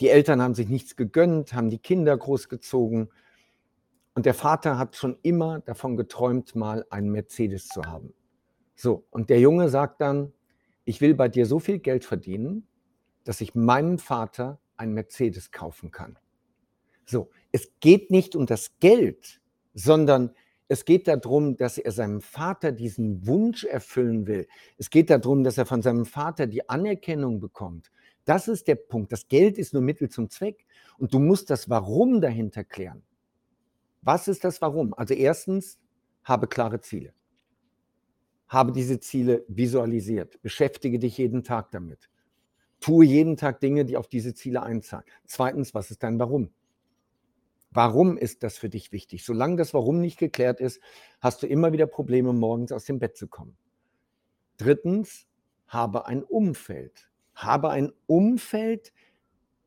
die Eltern haben sich nichts gegönnt, haben die Kinder großgezogen und der Vater hat schon immer davon geträumt, mal einen Mercedes zu haben. So, und der Junge sagt dann, ich will bei dir so viel Geld verdienen, dass ich meinem Vater einen Mercedes kaufen kann. So, es geht nicht um das Geld, sondern es geht darum, dass er seinem Vater diesen Wunsch erfüllen will. Es geht darum, dass er von seinem Vater die Anerkennung bekommt. Das ist der Punkt. Das Geld ist nur Mittel zum Zweck. Und du musst das Warum dahinter klären. Was ist das Warum? Also erstens, habe klare Ziele. Habe diese Ziele visualisiert. Beschäftige dich jeden Tag damit. Tue jeden Tag Dinge, die auf diese Ziele einzahlen. Zweitens, was ist dein Warum? Warum ist das für dich wichtig? Solange das Warum nicht geklärt ist, hast du immer wieder Probleme, morgens aus dem Bett zu kommen. Drittens, habe ein Umfeld. Habe ein Umfeld,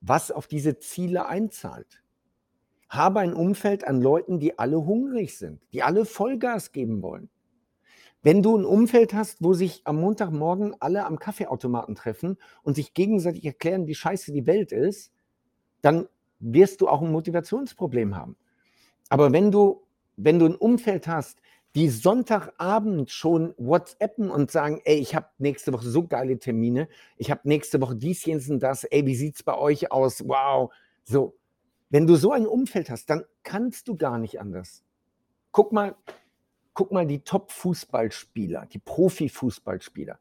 was auf diese Ziele einzahlt. Habe ein Umfeld an Leuten, die alle hungrig sind, die alle Vollgas geben wollen. Wenn du ein Umfeld hast, wo sich am Montagmorgen alle am Kaffeeautomaten treffen und sich gegenseitig erklären, wie scheiße die Welt ist, dann wirst du auch ein Motivationsproblem haben. Aber wenn du, wenn du ein Umfeld hast, die Sonntagabend schon WhatsAppen und sagen, ey, ich habe nächste Woche so geile Termine, ich habe nächste Woche dies, jenes und das, ey, wie sieht es bei euch aus? Wow. So, wenn du so ein Umfeld hast, dann kannst du gar nicht anders. Guck mal, guck mal die Top-Fußballspieler, die Profi-Fußballspieler,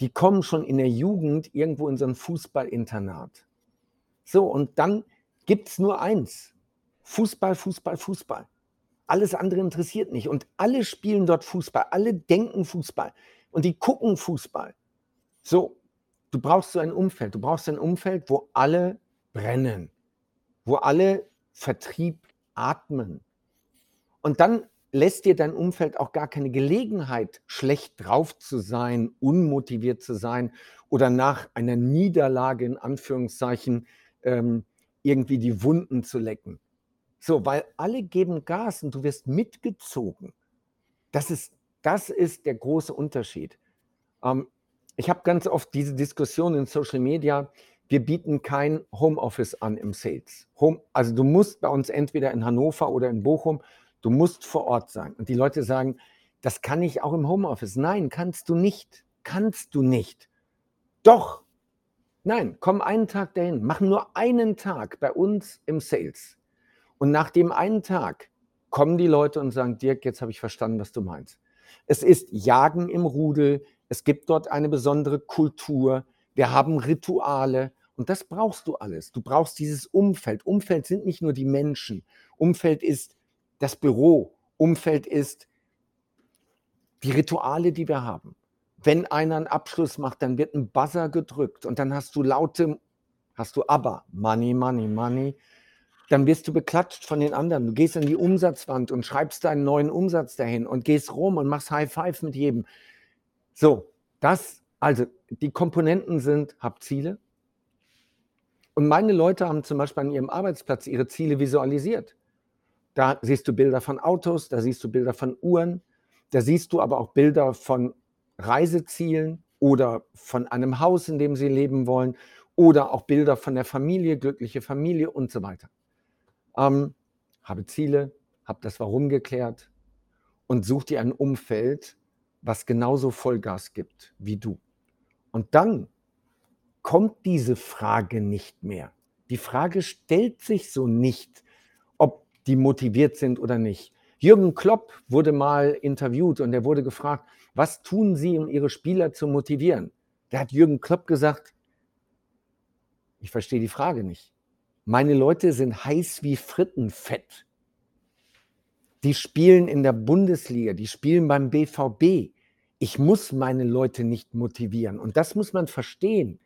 die kommen schon in der Jugend irgendwo in so ein Fußballinternat. So, und dann gibt es nur eins. Fußball, Fußball, Fußball. Alles andere interessiert nicht. Und alle spielen dort Fußball, alle denken Fußball und die gucken Fußball. So, du brauchst so ein Umfeld. Du brauchst ein Umfeld, wo alle brennen, wo alle Vertrieb atmen. Und dann lässt dir dein Umfeld auch gar keine Gelegenheit, schlecht drauf zu sein, unmotiviert zu sein oder nach einer Niederlage in Anführungszeichen ähm, irgendwie die Wunden zu lecken. So, weil alle geben Gas und du wirst mitgezogen. Das ist, das ist der große Unterschied. Ähm, ich habe ganz oft diese Diskussion in Social Media. Wir bieten kein Homeoffice an im Sales. Home, also du musst bei uns entweder in Hannover oder in Bochum, du musst vor Ort sein. Und die Leute sagen, das kann ich auch im Homeoffice. Nein, kannst du nicht. Kannst du nicht. Doch. Nein, komm einen Tag dahin. Mach nur einen Tag bei uns im Sales. Und nach dem einen Tag kommen die Leute und sagen, Dirk, jetzt habe ich verstanden, was du meinst. Es ist Jagen im Rudel, es gibt dort eine besondere Kultur, wir haben Rituale und das brauchst du alles. Du brauchst dieses Umfeld. Umfeld sind nicht nur die Menschen, Umfeld ist das Büro, Umfeld ist die Rituale, die wir haben. Wenn einer einen Abschluss macht, dann wird ein Buzzer gedrückt und dann hast du laute, hast du aber Money, Money, Money dann wirst du beklatscht von den anderen. Du gehst an die Umsatzwand und schreibst deinen neuen Umsatz dahin und gehst rum und machst High Five mit jedem. So, das, also die Komponenten sind, hab Ziele. Und meine Leute haben zum Beispiel an ihrem Arbeitsplatz ihre Ziele visualisiert. Da siehst du Bilder von Autos, da siehst du Bilder von Uhren, da siehst du aber auch Bilder von Reisezielen oder von einem Haus, in dem sie leben wollen oder auch Bilder von der Familie, glückliche Familie und so weiter ähm, habe Ziele, habe das Warum geklärt und such dir ein Umfeld, was genauso Vollgas gibt wie du. Und dann kommt diese Frage nicht mehr. Die Frage stellt sich so nicht, ob die motiviert sind oder nicht. Jürgen Klopp wurde mal interviewt und er wurde gefragt, was tun Sie, um Ihre Spieler zu motivieren? Da hat Jürgen Klopp gesagt, ich verstehe die Frage nicht. Meine Leute sind heiß wie Frittenfett. Die spielen in der Bundesliga, die spielen beim BVB. Ich muss meine Leute nicht motivieren. Und das muss man verstehen.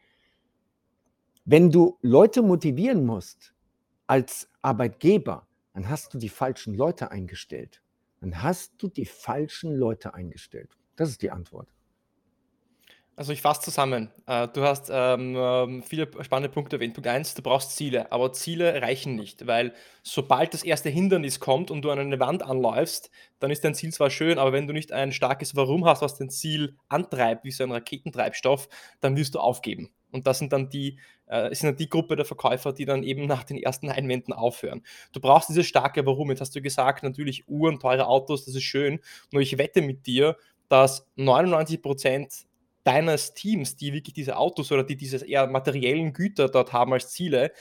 Wenn du Leute motivieren musst als Arbeitgeber, dann hast du die falschen Leute eingestellt. Dann hast du die falschen Leute eingestellt. Das ist die Antwort. Also ich fasse zusammen. Äh, du hast ähm, ähm viele spannende Punkte erwähnt. Punkt 1, du brauchst Ziele, aber Ziele reichen nicht, weil sobald das erste Hindernis kommt und du an eine Wand anläufst, dann ist dein Ziel zwar schön, aber wenn du nicht ein starkes Warum hast, was dein Ziel antreibt, wie so ein Raketentreibstoff, dann wirst du aufgeben. Und das sind dann die, äh, sind dann die Gruppe der Verkäufer, die dann eben nach den ersten Einwänden aufhören. Du brauchst dieses starke Warum. Jetzt hast du gesagt, natürlich Uhren, teure Autos, das ist schön. Nur ich wette mit dir, dass 99 Prozent deines Teams, die wirklich diese Autos oder die diese eher materiellen Güter dort haben als Ziele,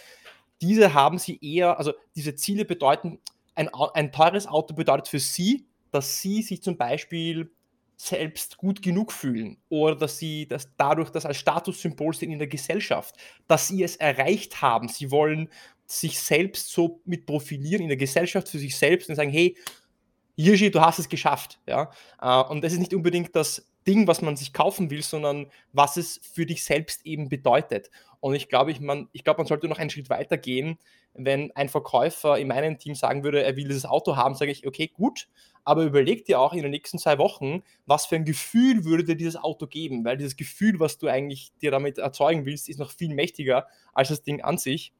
diese haben sie eher, also diese Ziele bedeuten, ein, ein teures Auto bedeutet für sie, dass sie sich zum Beispiel selbst gut genug fühlen oder dass sie das dadurch das als Statussymbol sind in der Gesellschaft, dass sie es erreicht haben. Sie wollen sich selbst so mit profilieren in der Gesellschaft für sich selbst und sagen, hey, Hirschi, du hast es geschafft. Ja? Äh, und das ist nicht unbedingt das Ding, was man sich kaufen will, sondern was es für dich selbst eben bedeutet. Und ich glaube, ich, man, ich glaube, man sollte noch einen Schritt weiter gehen. Wenn ein Verkäufer in meinem Team sagen würde, er will dieses Auto haben, sage ich, okay, gut, aber überleg dir auch in den nächsten zwei Wochen, was für ein Gefühl würde dir dieses Auto geben, weil dieses Gefühl, was du eigentlich dir damit erzeugen willst, ist noch viel mächtiger als das Ding an sich.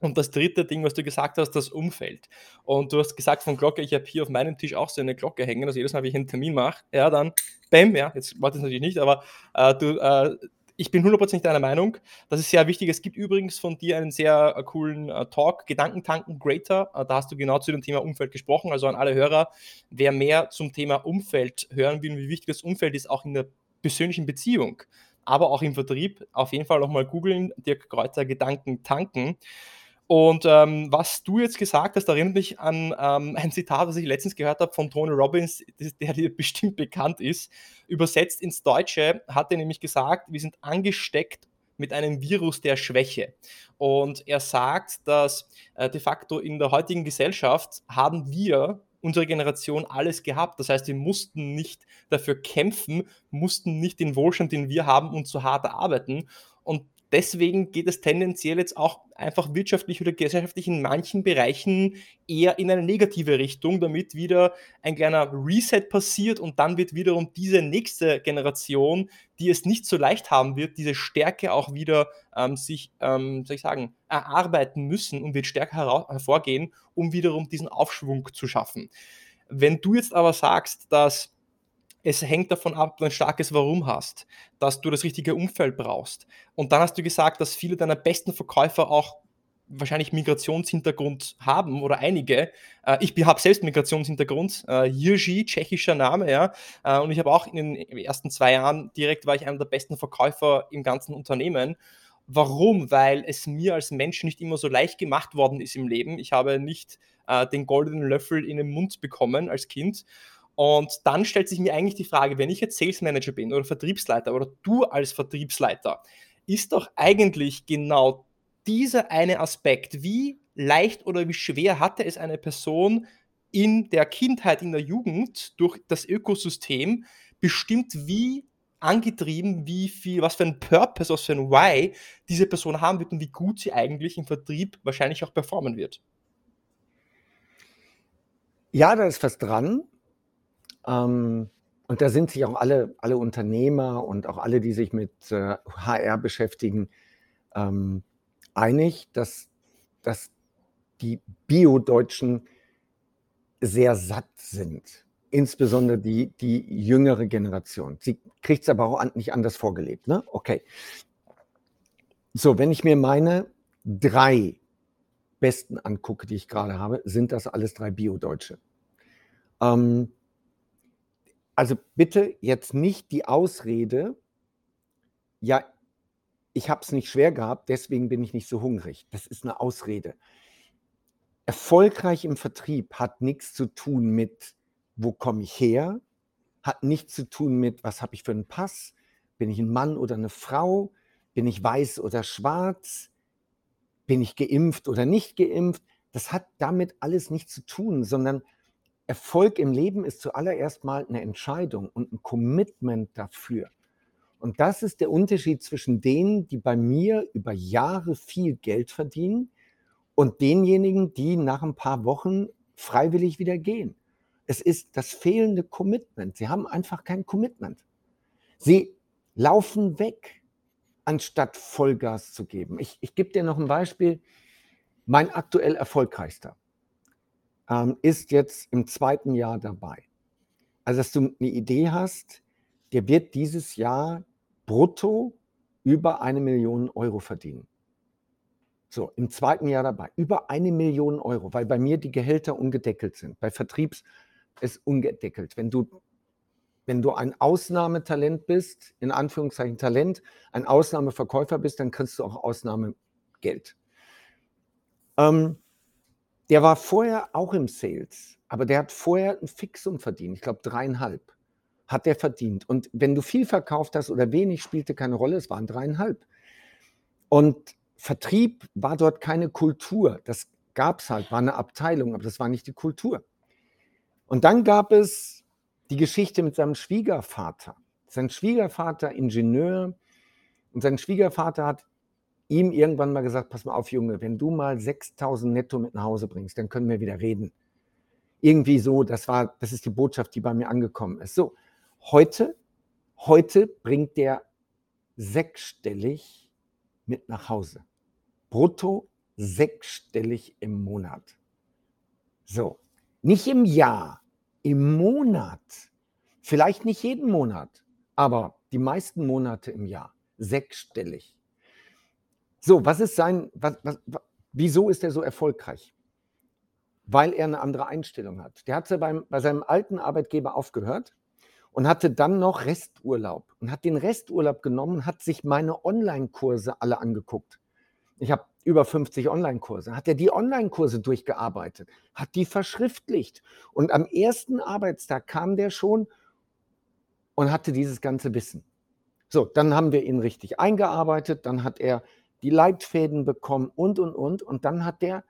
Und das dritte Ding, was du gesagt hast, das Umfeld. Und du hast gesagt von Glocke, ich habe hier auf meinem Tisch auch so eine Glocke hängen, also jedes Mal, wenn ich einen Termin mache, ja, dann, bam, ja, jetzt warte ich natürlich nicht, aber äh, du, äh, ich bin hundertprozentig deiner Meinung. Das ist sehr wichtig. Es gibt übrigens von dir einen sehr äh, coolen äh, Talk, Gedankentanken Greater. Äh, da hast du genau zu dem Thema Umfeld gesprochen. Also an alle Hörer, wer mehr zum Thema Umfeld hören will, wie wichtig das Umfeld ist, auch in der persönlichen Beziehung, aber auch im Vertrieb, auf jeden Fall nochmal googeln, Dirk Kräuter Gedanken tanken. Und ähm, was du jetzt gesagt hast, erinnert mich an ähm, ein Zitat, das ich letztens gehört habe von Tony Robbins, der dir [laughs] bestimmt bekannt ist. Übersetzt ins Deutsche hat er nämlich gesagt, wir sind angesteckt mit einem Virus der Schwäche. Und er sagt, dass äh, de facto in der heutigen Gesellschaft haben wir unsere Generation alles gehabt. Das heißt, wir mussten nicht dafür kämpfen, mussten nicht den Wohlstand, den wir haben, und so hart arbeiten. Und deswegen geht es tendenziell jetzt auch einfach wirtschaftlich oder gesellschaftlich in manchen Bereichen eher in eine negative Richtung, damit wieder ein kleiner Reset passiert und dann wird wiederum diese nächste Generation, die es nicht so leicht haben wird, diese Stärke auch wieder ähm, sich, ähm, soll ich sagen, erarbeiten müssen und wird stärker hervorgehen, um wiederum diesen Aufschwung zu schaffen. Wenn du jetzt aber sagst, dass es hängt davon ab, ob du ein starkes Warum hast, dass du das richtige Umfeld brauchst. Und dann hast du gesagt, dass viele deiner besten Verkäufer auch wahrscheinlich Migrationshintergrund haben oder einige. Äh, ich habe selbst Migrationshintergrund, äh, Jirji, tschechischer Name, ja. Äh, und ich habe auch in den ersten zwei Jahren direkt war ich einer der besten Verkäufer im ganzen Unternehmen. Warum? Weil es mir als Mensch nicht immer so leicht gemacht worden ist im Leben. Ich habe nicht äh, den goldenen Löffel in den Mund bekommen als Kind und dann stellt sich mir eigentlich die Frage, wenn ich jetzt Sales Manager bin oder Vertriebsleiter oder du als Vertriebsleiter, ist doch eigentlich genau dieser eine Aspekt, wie leicht oder wie schwer hatte es eine Person in der Kindheit, in der Jugend durch das Ökosystem bestimmt, wie angetrieben, wie viel, was für ein Purpose, was für ein Why diese Person haben wird und wie gut sie eigentlich im Vertrieb wahrscheinlich auch performen wird. Ja, da ist was dran. Ähm, und da sind sich auch alle, alle Unternehmer und auch alle, die sich mit äh, HR beschäftigen, ähm, einig, dass, dass die Bio-Deutschen sehr satt sind. Insbesondere die, die jüngere Generation. Sie kriegt es aber auch an, nicht anders vorgelebt. Ne? Okay. So, wenn ich mir meine drei besten angucke, die ich gerade habe, sind das alles drei Bio-Deutsche. Ähm, also bitte jetzt nicht die Ausrede, ja, ich habe es nicht schwer gehabt, deswegen bin ich nicht so hungrig. Das ist eine Ausrede. Erfolgreich im Vertrieb hat nichts zu tun mit, wo komme ich her, hat nichts zu tun mit, was habe ich für einen Pass, bin ich ein Mann oder eine Frau, bin ich weiß oder schwarz, bin ich geimpft oder nicht geimpft. Das hat damit alles nichts zu tun, sondern Erfolg im Leben ist zuallererst mal eine Entscheidung und ein Commitment dafür. Und das ist der Unterschied zwischen denen, die bei mir über Jahre viel Geld verdienen und denjenigen, die nach ein paar Wochen freiwillig wieder gehen. Es ist das fehlende Commitment. Sie haben einfach kein Commitment. Sie laufen weg, anstatt Vollgas zu geben. Ich, ich gebe dir noch ein Beispiel. Mein aktuell erfolgreichster ähm, ist jetzt im zweiten Jahr dabei. Also, dass du eine Idee hast, der wird dieses Jahr brutto über eine Million Euro verdienen. So, im zweiten Jahr dabei. Über eine Million Euro, weil bei mir die Gehälter ungedeckelt sind. Bei Vertriebs ist ungedeckelt. Wenn du, wenn du ein Ausnahmetalent bist, in Anführungszeichen Talent, ein Ausnahmeverkäufer bist, dann kriegst du auch Ausnahmegeld. Ähm, der war vorher auch im Sales, aber der hat vorher ein Fixum verdient. Ich glaube dreieinhalb hat der verdient. Und wenn du viel verkauft hast oder wenig, spielte keine Rolle. Es waren dreieinhalb. Und Vertrieb war dort keine Kultur. Das gab es halt, war eine Abteilung, aber das war nicht die Kultur. Und dann gab es die Geschichte mit seinem Schwiegervater. Sein Schwiegervater, Ingenieur, und sein Schwiegervater hat ihm irgendwann mal gesagt, pass mal auf, Junge, wenn du mal 6000 netto mit nach Hause bringst, dann können wir wieder reden. Irgendwie so, das war, das ist die Botschaft, die bei mir angekommen ist. So, heute, heute bringt der sechsstellig mit nach Hause. Brutto sechsstellig im Monat. So, nicht im Jahr, im Monat. Vielleicht nicht jeden Monat, aber die meisten Monate im Jahr. Sechsstellig. So, was ist sein, was, was, wieso ist er so erfolgreich? Weil er eine andere Einstellung hat. Der hat beim, bei seinem alten Arbeitgeber aufgehört und hatte dann noch Resturlaub und hat den Resturlaub genommen, hat sich meine Online-Kurse alle angeguckt. Ich habe über 50 Online-Kurse. Hat er die Online-Kurse durchgearbeitet, hat die verschriftlicht. Und am ersten Arbeitstag kam der schon und hatte dieses ganze Wissen. So, dann haben wir ihn richtig eingearbeitet, dann hat er die Leitfäden bekommen und, und, und. Und dann hat der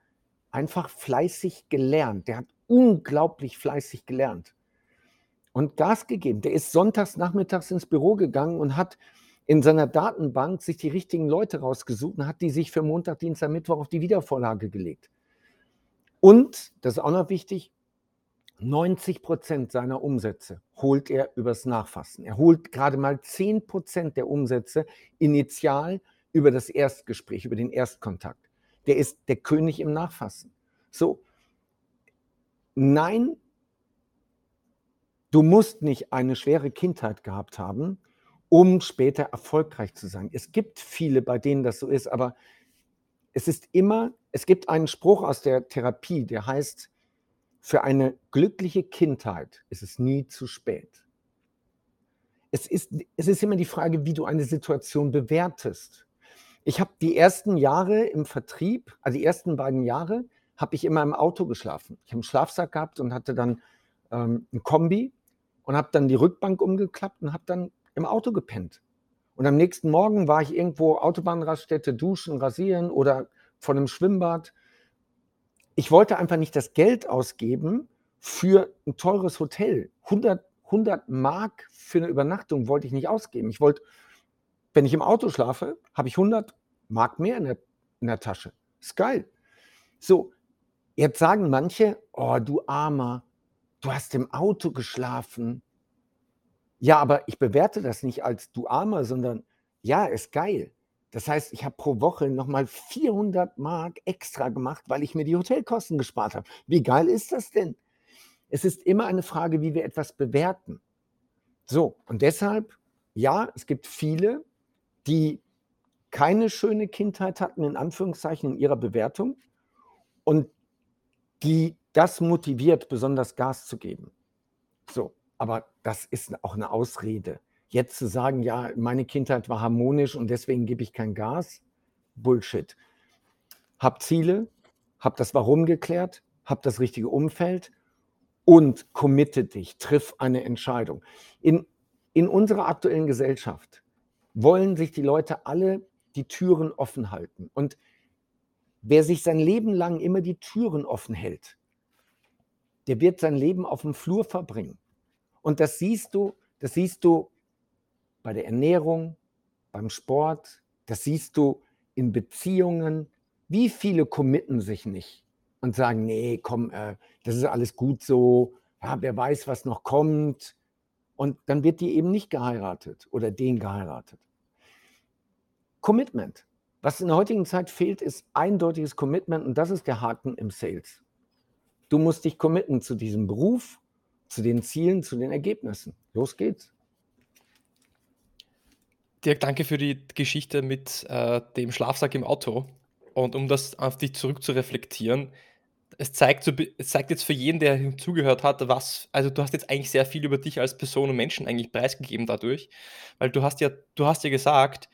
einfach fleißig gelernt. Der hat unglaublich fleißig gelernt und Gas gegeben. Der ist sonntags nachmittags ins Büro gegangen und hat in seiner Datenbank sich die richtigen Leute rausgesucht und hat die sich für Montag, Dienstag, Mittwoch auf die Wiedervorlage gelegt. Und, das ist auch noch wichtig, 90 Prozent seiner Umsätze holt er übers Nachfassen. Er holt gerade mal 10 Prozent der Umsätze initial über das Erstgespräch, über den Erstkontakt. Der ist der König im Nachfassen. So, nein, du musst nicht eine schwere Kindheit gehabt haben, um später erfolgreich zu sein. Es gibt viele, bei denen das so ist, aber es ist immer, es gibt einen Spruch aus der Therapie, der heißt, für eine glückliche Kindheit ist es nie zu spät. Es ist, es ist immer die Frage, wie du eine Situation bewertest. Ich habe die ersten Jahre im Vertrieb, also die ersten beiden Jahre, habe ich immer im Auto geschlafen. Ich habe einen Schlafsack gehabt und hatte dann ähm, ein Kombi und habe dann die Rückbank umgeklappt und habe dann im Auto gepennt. Und am nächsten Morgen war ich irgendwo Autobahnraststätte, duschen, rasieren oder vor einem Schwimmbad. Ich wollte einfach nicht das Geld ausgeben für ein teures Hotel. 100, 100 Mark für eine Übernachtung wollte ich nicht ausgeben. Ich wollte wenn ich im Auto schlafe, habe ich 100 Mark mehr in der, in der Tasche. Ist geil. So, jetzt sagen manche, oh, du Armer, du hast im Auto geschlafen. Ja, aber ich bewerte das nicht als du Armer, sondern ja, ist geil. Das heißt, ich habe pro Woche nochmal 400 Mark extra gemacht, weil ich mir die Hotelkosten gespart habe. Wie geil ist das denn? Es ist immer eine Frage, wie wir etwas bewerten. So, und deshalb, ja, es gibt viele, die keine schöne Kindheit hatten, in Anführungszeichen, in ihrer Bewertung und die das motiviert, besonders Gas zu geben. So, aber das ist auch eine Ausrede. Jetzt zu sagen, ja, meine Kindheit war harmonisch und deswegen gebe ich kein Gas, Bullshit. Hab Ziele, hab das Warum geklärt, hab das richtige Umfeld und committe dich, triff eine Entscheidung. In, in unserer aktuellen Gesellschaft wollen sich die Leute alle die Türen offen halten. Und wer sich sein Leben lang immer die Türen offen hält, der wird sein Leben auf dem Flur verbringen. Und das siehst du, das siehst du bei der Ernährung, beim Sport, das siehst du in Beziehungen. Wie viele committen sich nicht und sagen, nee, komm, äh, das ist alles gut so, ja, wer weiß, was noch kommt. Und dann wird die eben nicht geheiratet oder den geheiratet. Commitment. Was in der heutigen Zeit fehlt, ist eindeutiges Commitment und das ist der Haken im Sales. Du musst dich committen zu diesem Beruf, zu den Zielen, zu den Ergebnissen. Los geht's. Dirk, danke für die Geschichte mit äh, dem Schlafsack im Auto. Und um das auf dich zurück zu reflektieren, es zeigt, so, es zeigt jetzt für jeden, der zugehört hat, was, also du hast jetzt eigentlich sehr viel über dich als Person und Menschen eigentlich preisgegeben dadurch, weil du hast ja, du hast ja gesagt,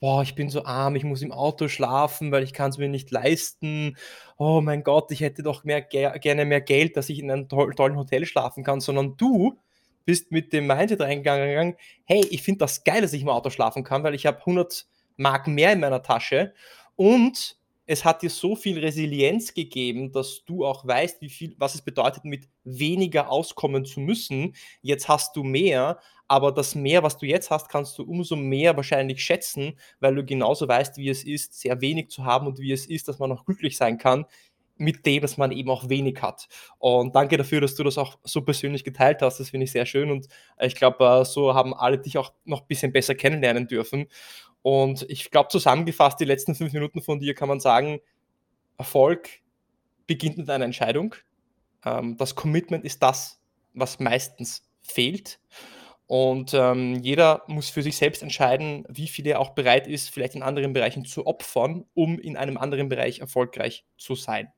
boah, ich bin so arm, ich muss im Auto schlafen, weil ich kann es mir nicht leisten. Oh mein Gott, ich hätte doch mehr, gerne mehr Geld, dass ich in einem tollen Hotel schlafen kann, sondern du bist mit dem Mindset reingegangen, hey, ich finde das geil, dass ich im Auto schlafen kann, weil ich habe 100 Mark mehr in meiner Tasche Und es hat dir so viel Resilienz gegeben, dass du auch weißt, wie viel, was es bedeutet, mit weniger auskommen zu müssen. Jetzt hast du mehr, aber das mehr, was du jetzt hast, kannst du umso mehr wahrscheinlich schätzen, weil du genauso weißt, wie es ist, sehr wenig zu haben und wie es ist, dass man auch glücklich sein kann mit dem, dass man eben auch wenig hat. Und danke dafür, dass du das auch so persönlich geteilt hast. Das finde ich sehr schön und ich glaube, äh, so haben alle dich auch noch ein bisschen besser kennenlernen dürfen. Und ich glaube, zusammengefasst, die letzten fünf Minuten von dir kann man sagen, Erfolg beginnt mit einer Entscheidung. Ähm, das Commitment ist das, was meistens fehlt. Und ähm, jeder muss für sich selbst entscheiden, wie viel er auch bereit ist, vielleicht in anderen Bereichen zu opfern, um in einem anderen Bereich erfolgreich zu sein.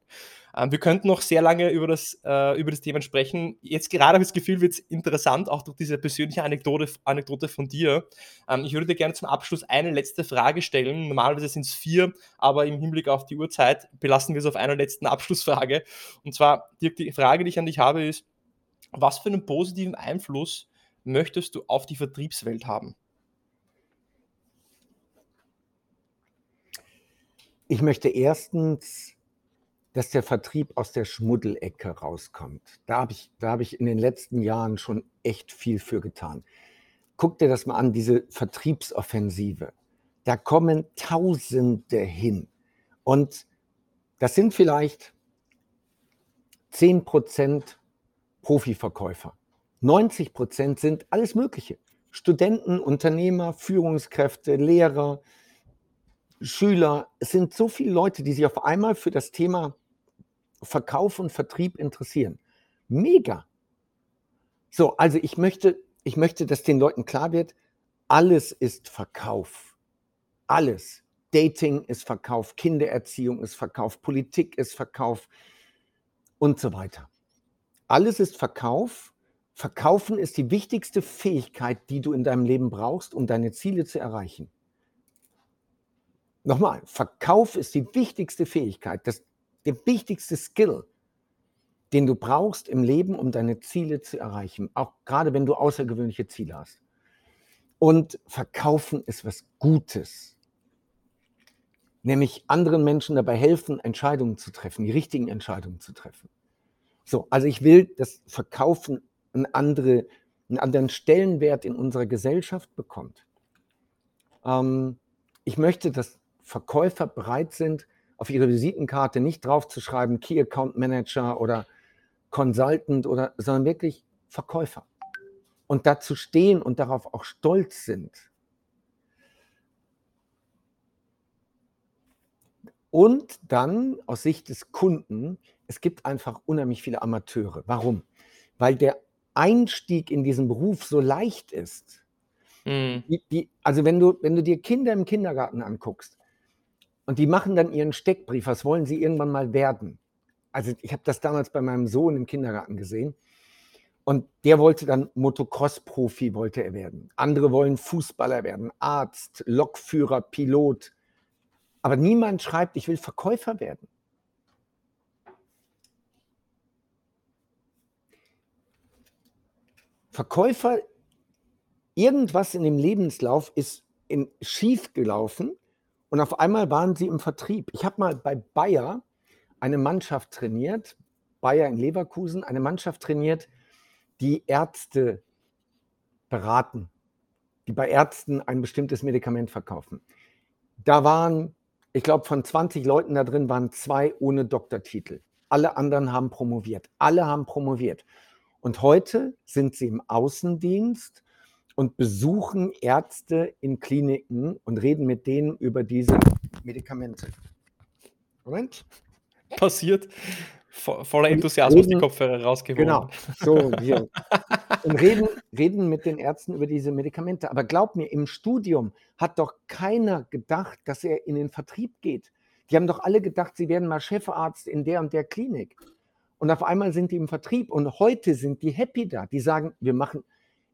Ähm, wir könnten noch sehr lange über das, äh, über das Thema sprechen. Jetzt gerade habe ich das Gefühl, wird es interessant, auch durch diese persönliche Anekdote, Anekdote von dir. Ähm, ich würde dir gerne zum Abschluss eine letzte Frage stellen. Normalerweise sind es vier, aber im Hinblick auf die Uhrzeit belassen wir es auf einer letzten Abschlussfrage. Und zwar, Dirk, die Frage, die ich an dich habe, ist, was für einen positiven Einfluss möchtest du auf die Vertriebswelt haben? Ich möchte erstens dass der Vertrieb aus der Schmuddelecke rauskommt. Da habe ich, hab ich in den letzten Jahren schon echt viel für getan. Guck dir das mal an, diese Vertriebsoffensive. Da kommen Tausende hin. Und das sind vielleicht 10% Profiverkäufer. 90% sind alles Mögliche. Studenten, Unternehmer, Führungskräfte, Lehrer, Schüler. Es sind so viele Leute, die sich auf einmal für das Thema Verkauf und Vertrieb interessieren. Mega. So, also ich möchte, ich möchte, dass den Leuten klar wird, alles ist Verkauf. Alles. Dating ist Verkauf, Kindererziehung ist Verkauf, Politik ist Verkauf und so weiter. Alles ist Verkauf. Verkaufen ist die wichtigste Fähigkeit, die du in deinem Leben brauchst, um deine Ziele zu erreichen. Nochmal, Verkauf ist die wichtigste Fähigkeit, das der wichtigste Skill, den du brauchst im Leben, um deine Ziele zu erreichen, auch gerade wenn du außergewöhnliche Ziele hast. Und verkaufen ist was Gutes, nämlich anderen Menschen dabei helfen, Entscheidungen zu treffen, die richtigen Entscheidungen zu treffen. So, also ich will, dass Verkaufen einen, andere, einen anderen Stellenwert in unserer Gesellschaft bekommt. Ähm, ich möchte, dass Verkäufer bereit sind, auf ihre Visitenkarte nicht draufzuschreiben, Key Account Manager oder Consultant oder, sondern wirklich Verkäufer. Und dazu stehen und darauf auch stolz sind. Und dann aus Sicht des Kunden, es gibt einfach unheimlich viele Amateure. Warum? Weil der Einstieg in diesen Beruf so leicht ist. Mhm. Die, die, also wenn du, wenn du dir Kinder im Kindergarten anguckst, und die machen dann ihren Steckbrief, was wollen sie irgendwann mal werden? Also ich habe das damals bei meinem Sohn im Kindergarten gesehen. Und der wollte dann Motocross-Profi wollte er werden. Andere wollen Fußballer werden, Arzt, Lokführer, Pilot. Aber niemand schreibt, ich will Verkäufer werden. Verkäufer, irgendwas in dem Lebenslauf ist in, schief gelaufen und auf einmal waren sie im Vertrieb. Ich habe mal bei Bayer eine Mannschaft trainiert, Bayer in Leverkusen, eine Mannschaft trainiert, die Ärzte beraten, die bei Ärzten ein bestimmtes Medikament verkaufen. Da waren, ich glaube, von 20 Leuten da drin waren zwei ohne Doktortitel. Alle anderen haben promoviert. Alle haben promoviert. Und heute sind sie im Außendienst und besuchen Ärzte in Kliniken und reden mit denen über diese Medikamente. Moment. Passiert. Voller Enthusiasmus reden, die Kopfhörer rausgeholt. Genau, so hier. Und reden, reden mit den Ärzten über diese Medikamente. Aber glaub mir, im Studium hat doch keiner gedacht, dass er in den Vertrieb geht. Die haben doch alle gedacht, sie werden mal Chefarzt in der und der Klinik. Und auf einmal sind die im Vertrieb und heute sind die happy da. Die sagen, wir machen,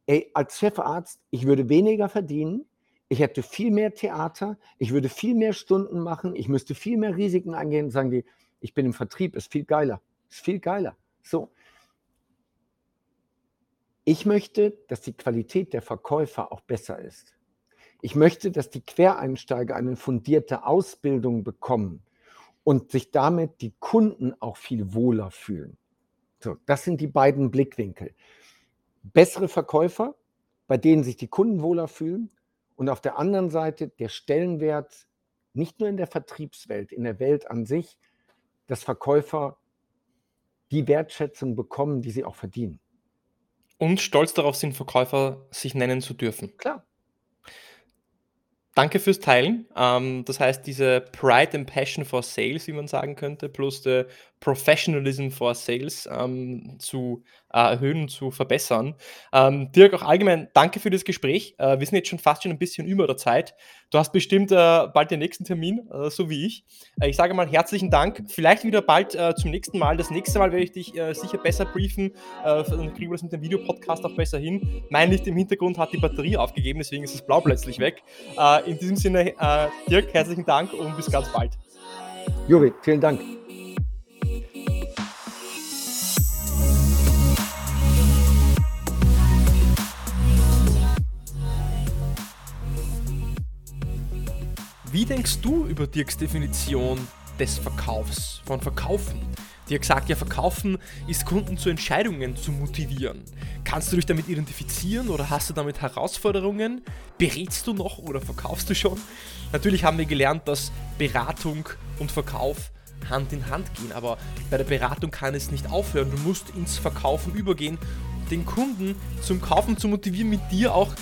ey, als Chefarzt, ich würde weniger verdienen, ich hätte viel mehr Theater, ich würde viel mehr Stunden machen, ich müsste viel mehr Risiken eingehen, sagen die, ich bin im Vertrieb, ist viel geiler, ist viel geiler. So. Ich möchte, dass die Qualität der Verkäufer auch besser ist. Ich möchte, dass die Quereinsteiger eine fundierte Ausbildung bekommen und sich damit die Kunden auch viel wohler fühlen. So, das sind die beiden Blickwinkel. Bessere Verkäufer, bei denen sich die Kunden wohler fühlen und auf der anderen Seite der Stellenwert nicht nur in der Vertriebswelt, in der Welt an sich, dass Verkäufer die Wertschätzung bekommen, die sie auch verdienen. Und stolz darauf sind, Verkäufer sich nennen zu dürfen. Klar. Danke fürs Teilen. Ähm, das heißt, diese Pride and Passion for Sales, wie man sagen könnte, plus der Professionalism for Sales ähm, zu erhöhen und zu verbessern. Ähm, Dirk, auch allgemein danke für das Gespräch. Äh, wir sind jetzt schon fast schon ein bisschen über der Zeit. Du hast bestimmt äh, bald den nächsten Termin, äh, so wie ich. Äh, ich sage mal herzlichen Dank. Vielleicht wieder bald äh, zum nächsten Mal. Das nächste Mal werde ich dich sicher besser briefen. dann kriegen wir das mit dem Videopodcast auch besser hin. Mein Licht im Hintergrund hat die Batterie aufgegeben, deswegen ist das Blau plötzlich weg. in diesem Sinne, Dirk, herzlichen Dank und bis ganz bald. Juri, vielen Dank. Wie denkst du über Dirks Definition des Verkaufs, von Verkaufen? Dirk sagt ja, Verkaufen ist Kunden zu Entscheidungen zu motivieren. Kannst du dich damit identifizieren oder hast du damit Herausforderungen? Berätst du noch oder verkaufst du schon? Natürlich haben wir gelernt, dass Beratung und Verkauf Hand in Hand gehen, aber bei der Beratung kann es nicht aufhören. Du musst ins Verkaufen übergehen, den Kunden zum Kaufen zu motivieren, mit dir auch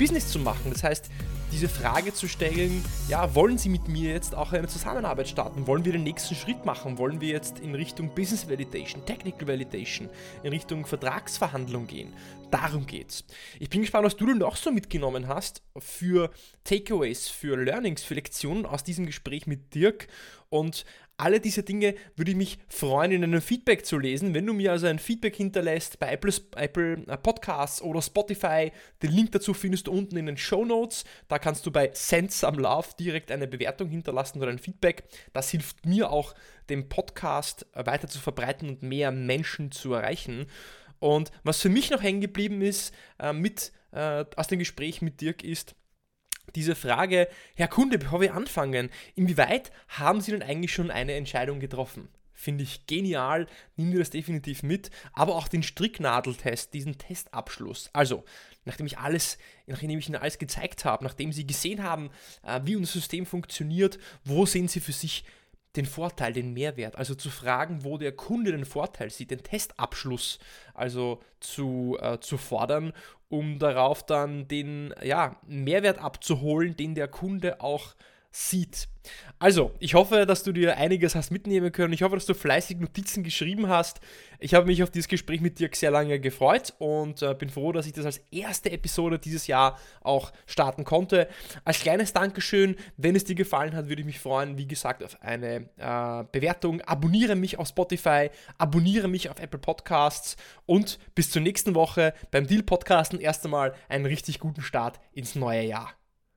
Business zu machen. Das heißt, diese Frage zu stellen, ja, wollen Sie mit mir jetzt auch eine Zusammenarbeit starten? Wollen wir den nächsten Schritt machen? Wollen wir jetzt in Richtung Business Validation, Technical Validation, in Richtung Vertragsverhandlung gehen? Darum geht's. Ich bin gespannt, was du noch so mitgenommen hast für Takeaways, für Learnings, für Lektionen aus diesem Gespräch mit Dirk und alle diese Dinge würde ich mich freuen, in einem Feedback zu lesen. Wenn du mir also ein Feedback hinterlässt bei Apple, Apple äh, Podcasts oder Spotify, den Link dazu findest du unten in den Show Notes. Da kannst du bei Sense am Lauf direkt eine Bewertung hinterlassen oder ein Feedback. Das hilft mir auch, den Podcast äh, weiter zu verbreiten und mehr Menschen zu erreichen. Und was für mich noch hängen geblieben ist äh, mit, äh, aus dem Gespräch mit Dirk ist, diese Frage, Herr Kunde, bevor wir anfangen, inwieweit haben Sie denn eigentlich schon eine Entscheidung getroffen? Finde ich genial, nimm dir das definitiv mit, aber auch den Stricknadeltest, diesen Testabschluss. Also, nachdem ich alles, nachdem ich Ihnen alles gezeigt habe, nachdem Sie gesehen haben, äh, wie unser System funktioniert, wo sehen Sie für sich den Vorteil, den Mehrwert, also zu fragen, wo der Kunde den Vorteil sieht, den Testabschluss also zu, äh, zu fordern, um darauf dann den ja, Mehrwert abzuholen, den der Kunde auch sieht. Also, ich hoffe, dass du dir einiges hast mitnehmen können. Ich hoffe, dass du fleißig Notizen geschrieben hast. Ich habe mich auf dieses Gespräch mit Dirk sehr lange gefreut und äh, bin froh, dass ich das als erste Episode dieses Jahr auch starten konnte. Als kleines Dankeschön, wenn es dir gefallen hat, würde ich mich freuen, wie gesagt, auf eine äh, Bewertung. Abonniere mich auf Spotify, abonniere mich auf Apple Podcasts und bis zur nächsten Woche beim Deal Podcasten erst einmal einen richtig guten Start ins neue Jahr.